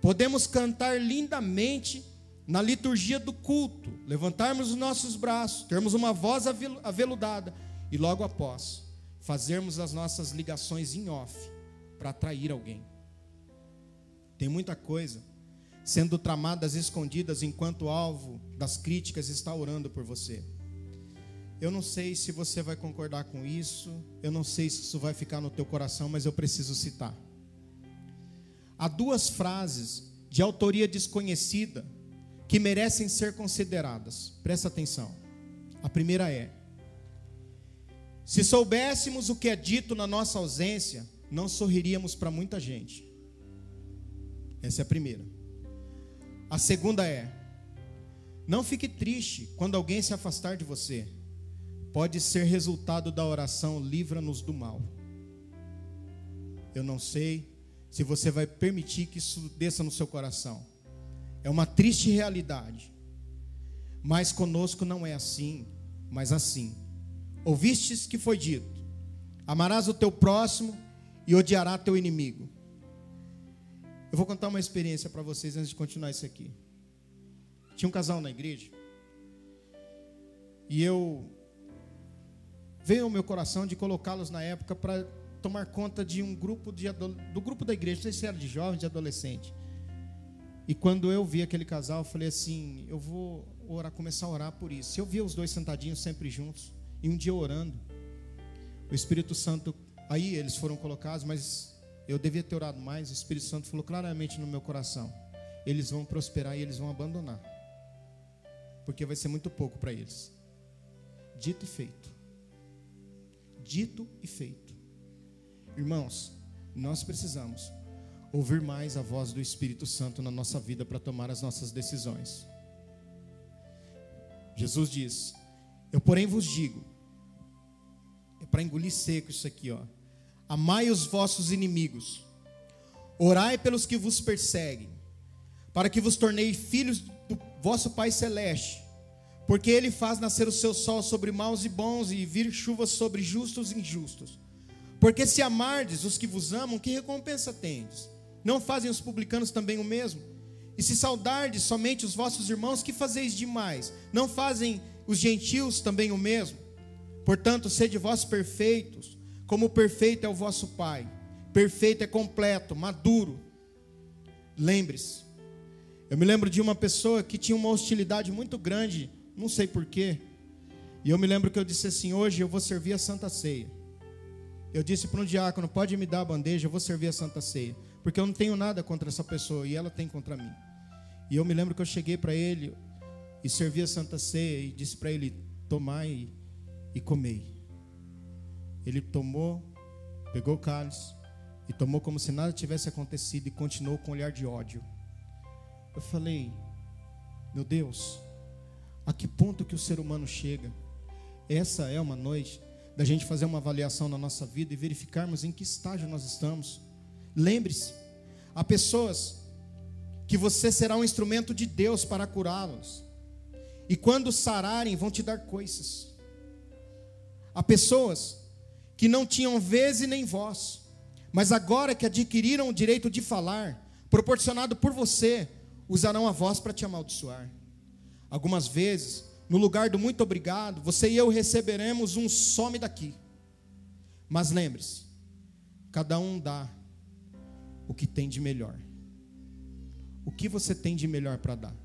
Podemos cantar lindamente na liturgia do culto, levantarmos os nossos braços, termos uma voz aveludada e logo após fazermos as nossas ligações em off para atrair alguém. Tem muita coisa sendo tramadas escondidas enquanto o alvo das críticas está orando por você. Eu não sei se você vai concordar com isso, eu não sei se isso vai ficar no teu coração, mas eu preciso citar. Há duas frases de autoria desconhecida que merecem ser consideradas. Presta atenção. A primeira é: Se soubéssemos o que é dito na nossa ausência, não sorriríamos para muita gente. Essa é a primeira. A segunda é: Não fique triste quando alguém se afastar de você pode ser resultado da oração livra-nos do mal. Eu não sei se você vai permitir que isso desça no seu coração. É uma triste realidade. Mas conosco não é assim, mas assim. Ouvistes que foi dito: Amarás o teu próximo e odiará teu inimigo. Eu vou contar uma experiência para vocês antes de continuar isso aqui. Tinha um casal na igreja. E eu veio ao meu coração de colocá-los na época para tomar conta de um grupo de do grupo da igreja, não sei se era de jovens, de adolescente. E quando eu vi aquele casal, eu falei assim, eu vou orar, começar a orar por isso. Eu via os dois sentadinhos sempre juntos, e um dia orando, o Espírito Santo, aí eles foram colocados, mas eu devia ter orado mais. O Espírito Santo falou claramente no meu coração: eles vão prosperar e eles vão abandonar, porque vai ser muito pouco para eles. Dito e feito. Dito e feito. Irmãos, nós precisamos ouvir mais a voz do Espírito Santo na nossa vida para tomar as nossas decisões. Jesus diz: Eu, porém, vos digo, é para engolir seco isso aqui, ó. Amai os vossos inimigos, orai pelos que vos perseguem, para que vos tornei filhos do vosso Pai Celeste, porque Ele faz nascer o seu sol sobre maus e bons e vir chuva sobre justos e injustos. Porque se amardes os que vos amam, que recompensa tendes? Não fazem os publicanos também o mesmo? E se saudardes somente os vossos irmãos, que fazeis demais? Não fazem os gentios também o mesmo? Portanto, sede vós perfeitos, como perfeito é o vosso Pai. Perfeito é completo, maduro. Lembre-se. Eu me lembro de uma pessoa que tinha uma hostilidade muito grande, não sei porquê. E eu me lembro que eu disse assim: hoje eu vou servir a Santa Ceia. Eu disse para um diácono: pode me dar a bandeja, eu vou servir a Santa Ceia. Porque eu não tenho nada contra essa pessoa e ela tem contra mim. E eu me lembro que eu cheguei para ele e servi a Santa Ceia e disse para ele: tomai e, comei. Ele tomou, pegou o cálice e tomou como se nada tivesse acontecido e continuou com um olhar de ódio. Eu falei: meu Deus, a que ponto que o ser humano chega? Essa é uma noite da gente fazer uma avaliação na nossa vida e verificarmos em que estágio nós estamos. Lembre-se, há pessoas que você será um instrumento de Deus para curá-los. E quando sararem, vão te dar coisas. Há pessoas que não tinham vez e nem voz, mas agora que adquiriram o direito de falar, proporcionado por você, usarão a voz para te amaldiçoar. Algumas vezes no lugar do muito obrigado, você e eu receberemos um some daqui. Mas lembre-se, cada um dá o que tem de melhor. O que você tem de melhor para dar?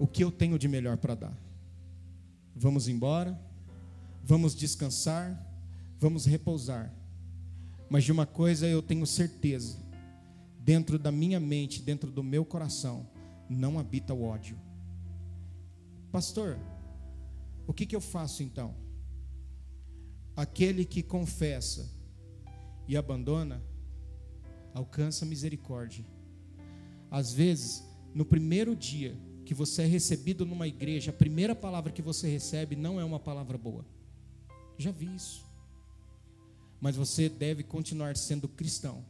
O que eu tenho de melhor para dar? Vamos embora, vamos descansar, vamos repousar. Mas de uma coisa eu tenho certeza, dentro da minha mente, dentro do meu coração, não habita o ódio. Pastor, o que, que eu faço então? Aquele que confessa e abandona, alcança misericórdia. Às vezes, no primeiro dia que você é recebido numa igreja, a primeira palavra que você recebe não é uma palavra boa. Já vi isso. Mas você deve continuar sendo cristão.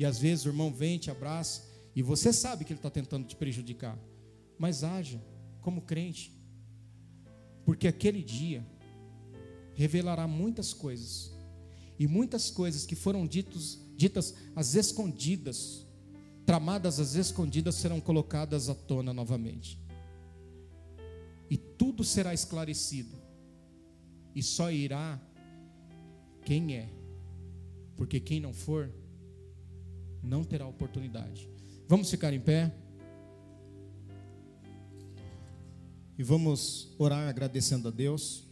E às vezes o irmão vem, te abraça, e você sabe que ele está tentando te prejudicar. Mas haja como crente. Porque aquele dia revelará muitas coisas. E muitas coisas que foram ditos, ditas às escondidas, tramadas às escondidas, serão colocadas à tona novamente. E tudo será esclarecido. E só irá quem é. Porque quem não for, não terá oportunidade. Vamos ficar em pé. E vamos orar agradecendo a Deus.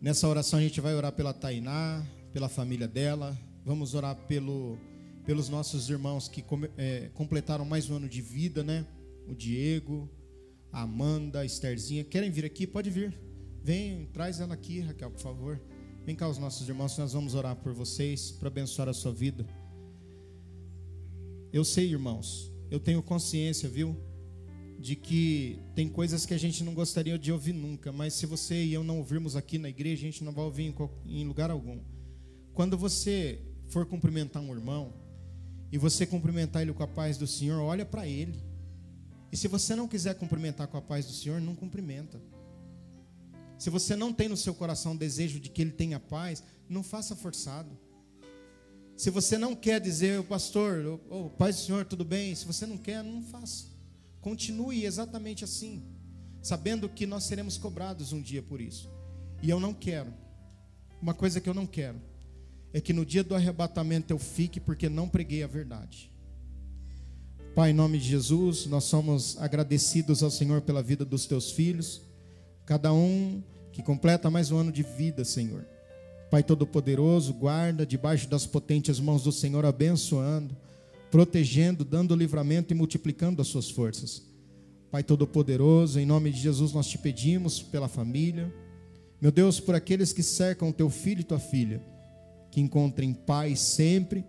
Nessa oração a gente vai orar pela Tainá, pela família dela. Vamos orar pelo, pelos nossos irmãos que é, completaram mais um ano de vida, né? O Diego, a Amanda, a Estherzinha. Querem vir aqui? Pode vir. Vem, traz ela aqui, Raquel, por favor. Vem cá os nossos irmãos, nós vamos orar por vocês, para abençoar a sua vida. Eu sei, irmãos, eu tenho consciência, viu? De que tem coisas que a gente não gostaria de ouvir nunca, mas se você e eu não ouvirmos aqui na igreja, a gente não vai ouvir em lugar algum. Quando você for cumprimentar um irmão, e você cumprimentar ele com a paz do Senhor, olha para ele. E se você não quiser cumprimentar com a paz do Senhor, não cumprimenta. Se você não tem no seu coração o desejo de que ele tenha paz, não faça forçado. Se você não quer dizer, pastor, oh, paz do Senhor, tudo bem? Se você não quer, não faça. Continue exatamente assim, sabendo que nós seremos cobrados um dia por isso. E eu não quero. Uma coisa que eu não quero é que no dia do arrebatamento eu fique porque não preguei a verdade. Pai, em nome de Jesus, nós somos agradecidos ao Senhor pela vida dos teus filhos, cada um que completa mais um ano de vida, Senhor. Pai Todo-Poderoso, guarda debaixo das potentes mãos do Senhor, abençoando, protegendo, dando livramento e multiplicando as suas forças. Pai Todo-Poderoso, em nome de Jesus, nós te pedimos pela família, meu Deus, por aqueles que cercam teu filho e tua filha que encontrem paz sempre,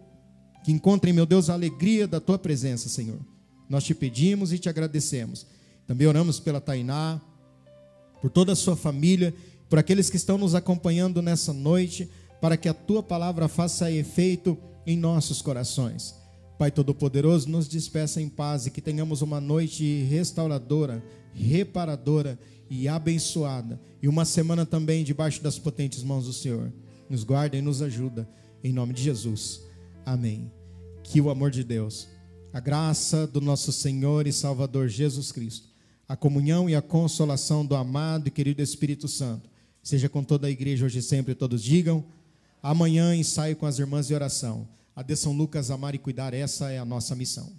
que encontrem, meu Deus, a alegria da tua presença, Senhor. Nós te pedimos e te agradecemos. Também oramos pela Tainá, por toda a sua família, por aqueles que estão nos acompanhando nessa noite, para que a tua palavra faça efeito em nossos corações. Pai Todo-Poderoso, nos despeça em paz e que tenhamos uma noite restauradora, reparadora e abençoada, e uma semana também debaixo das potentes mãos do Senhor nos guarda e nos ajuda. Em nome de Jesus. Amém. Que o amor de Deus, a graça do nosso Senhor e Salvador Jesus Cristo, a comunhão e a consolação do amado e querido Espírito Santo, seja com toda a igreja hoje e sempre. Todos digam. Amanhã ensaio com as irmãs de oração. A de São Lucas, amar e cuidar, essa é a nossa missão.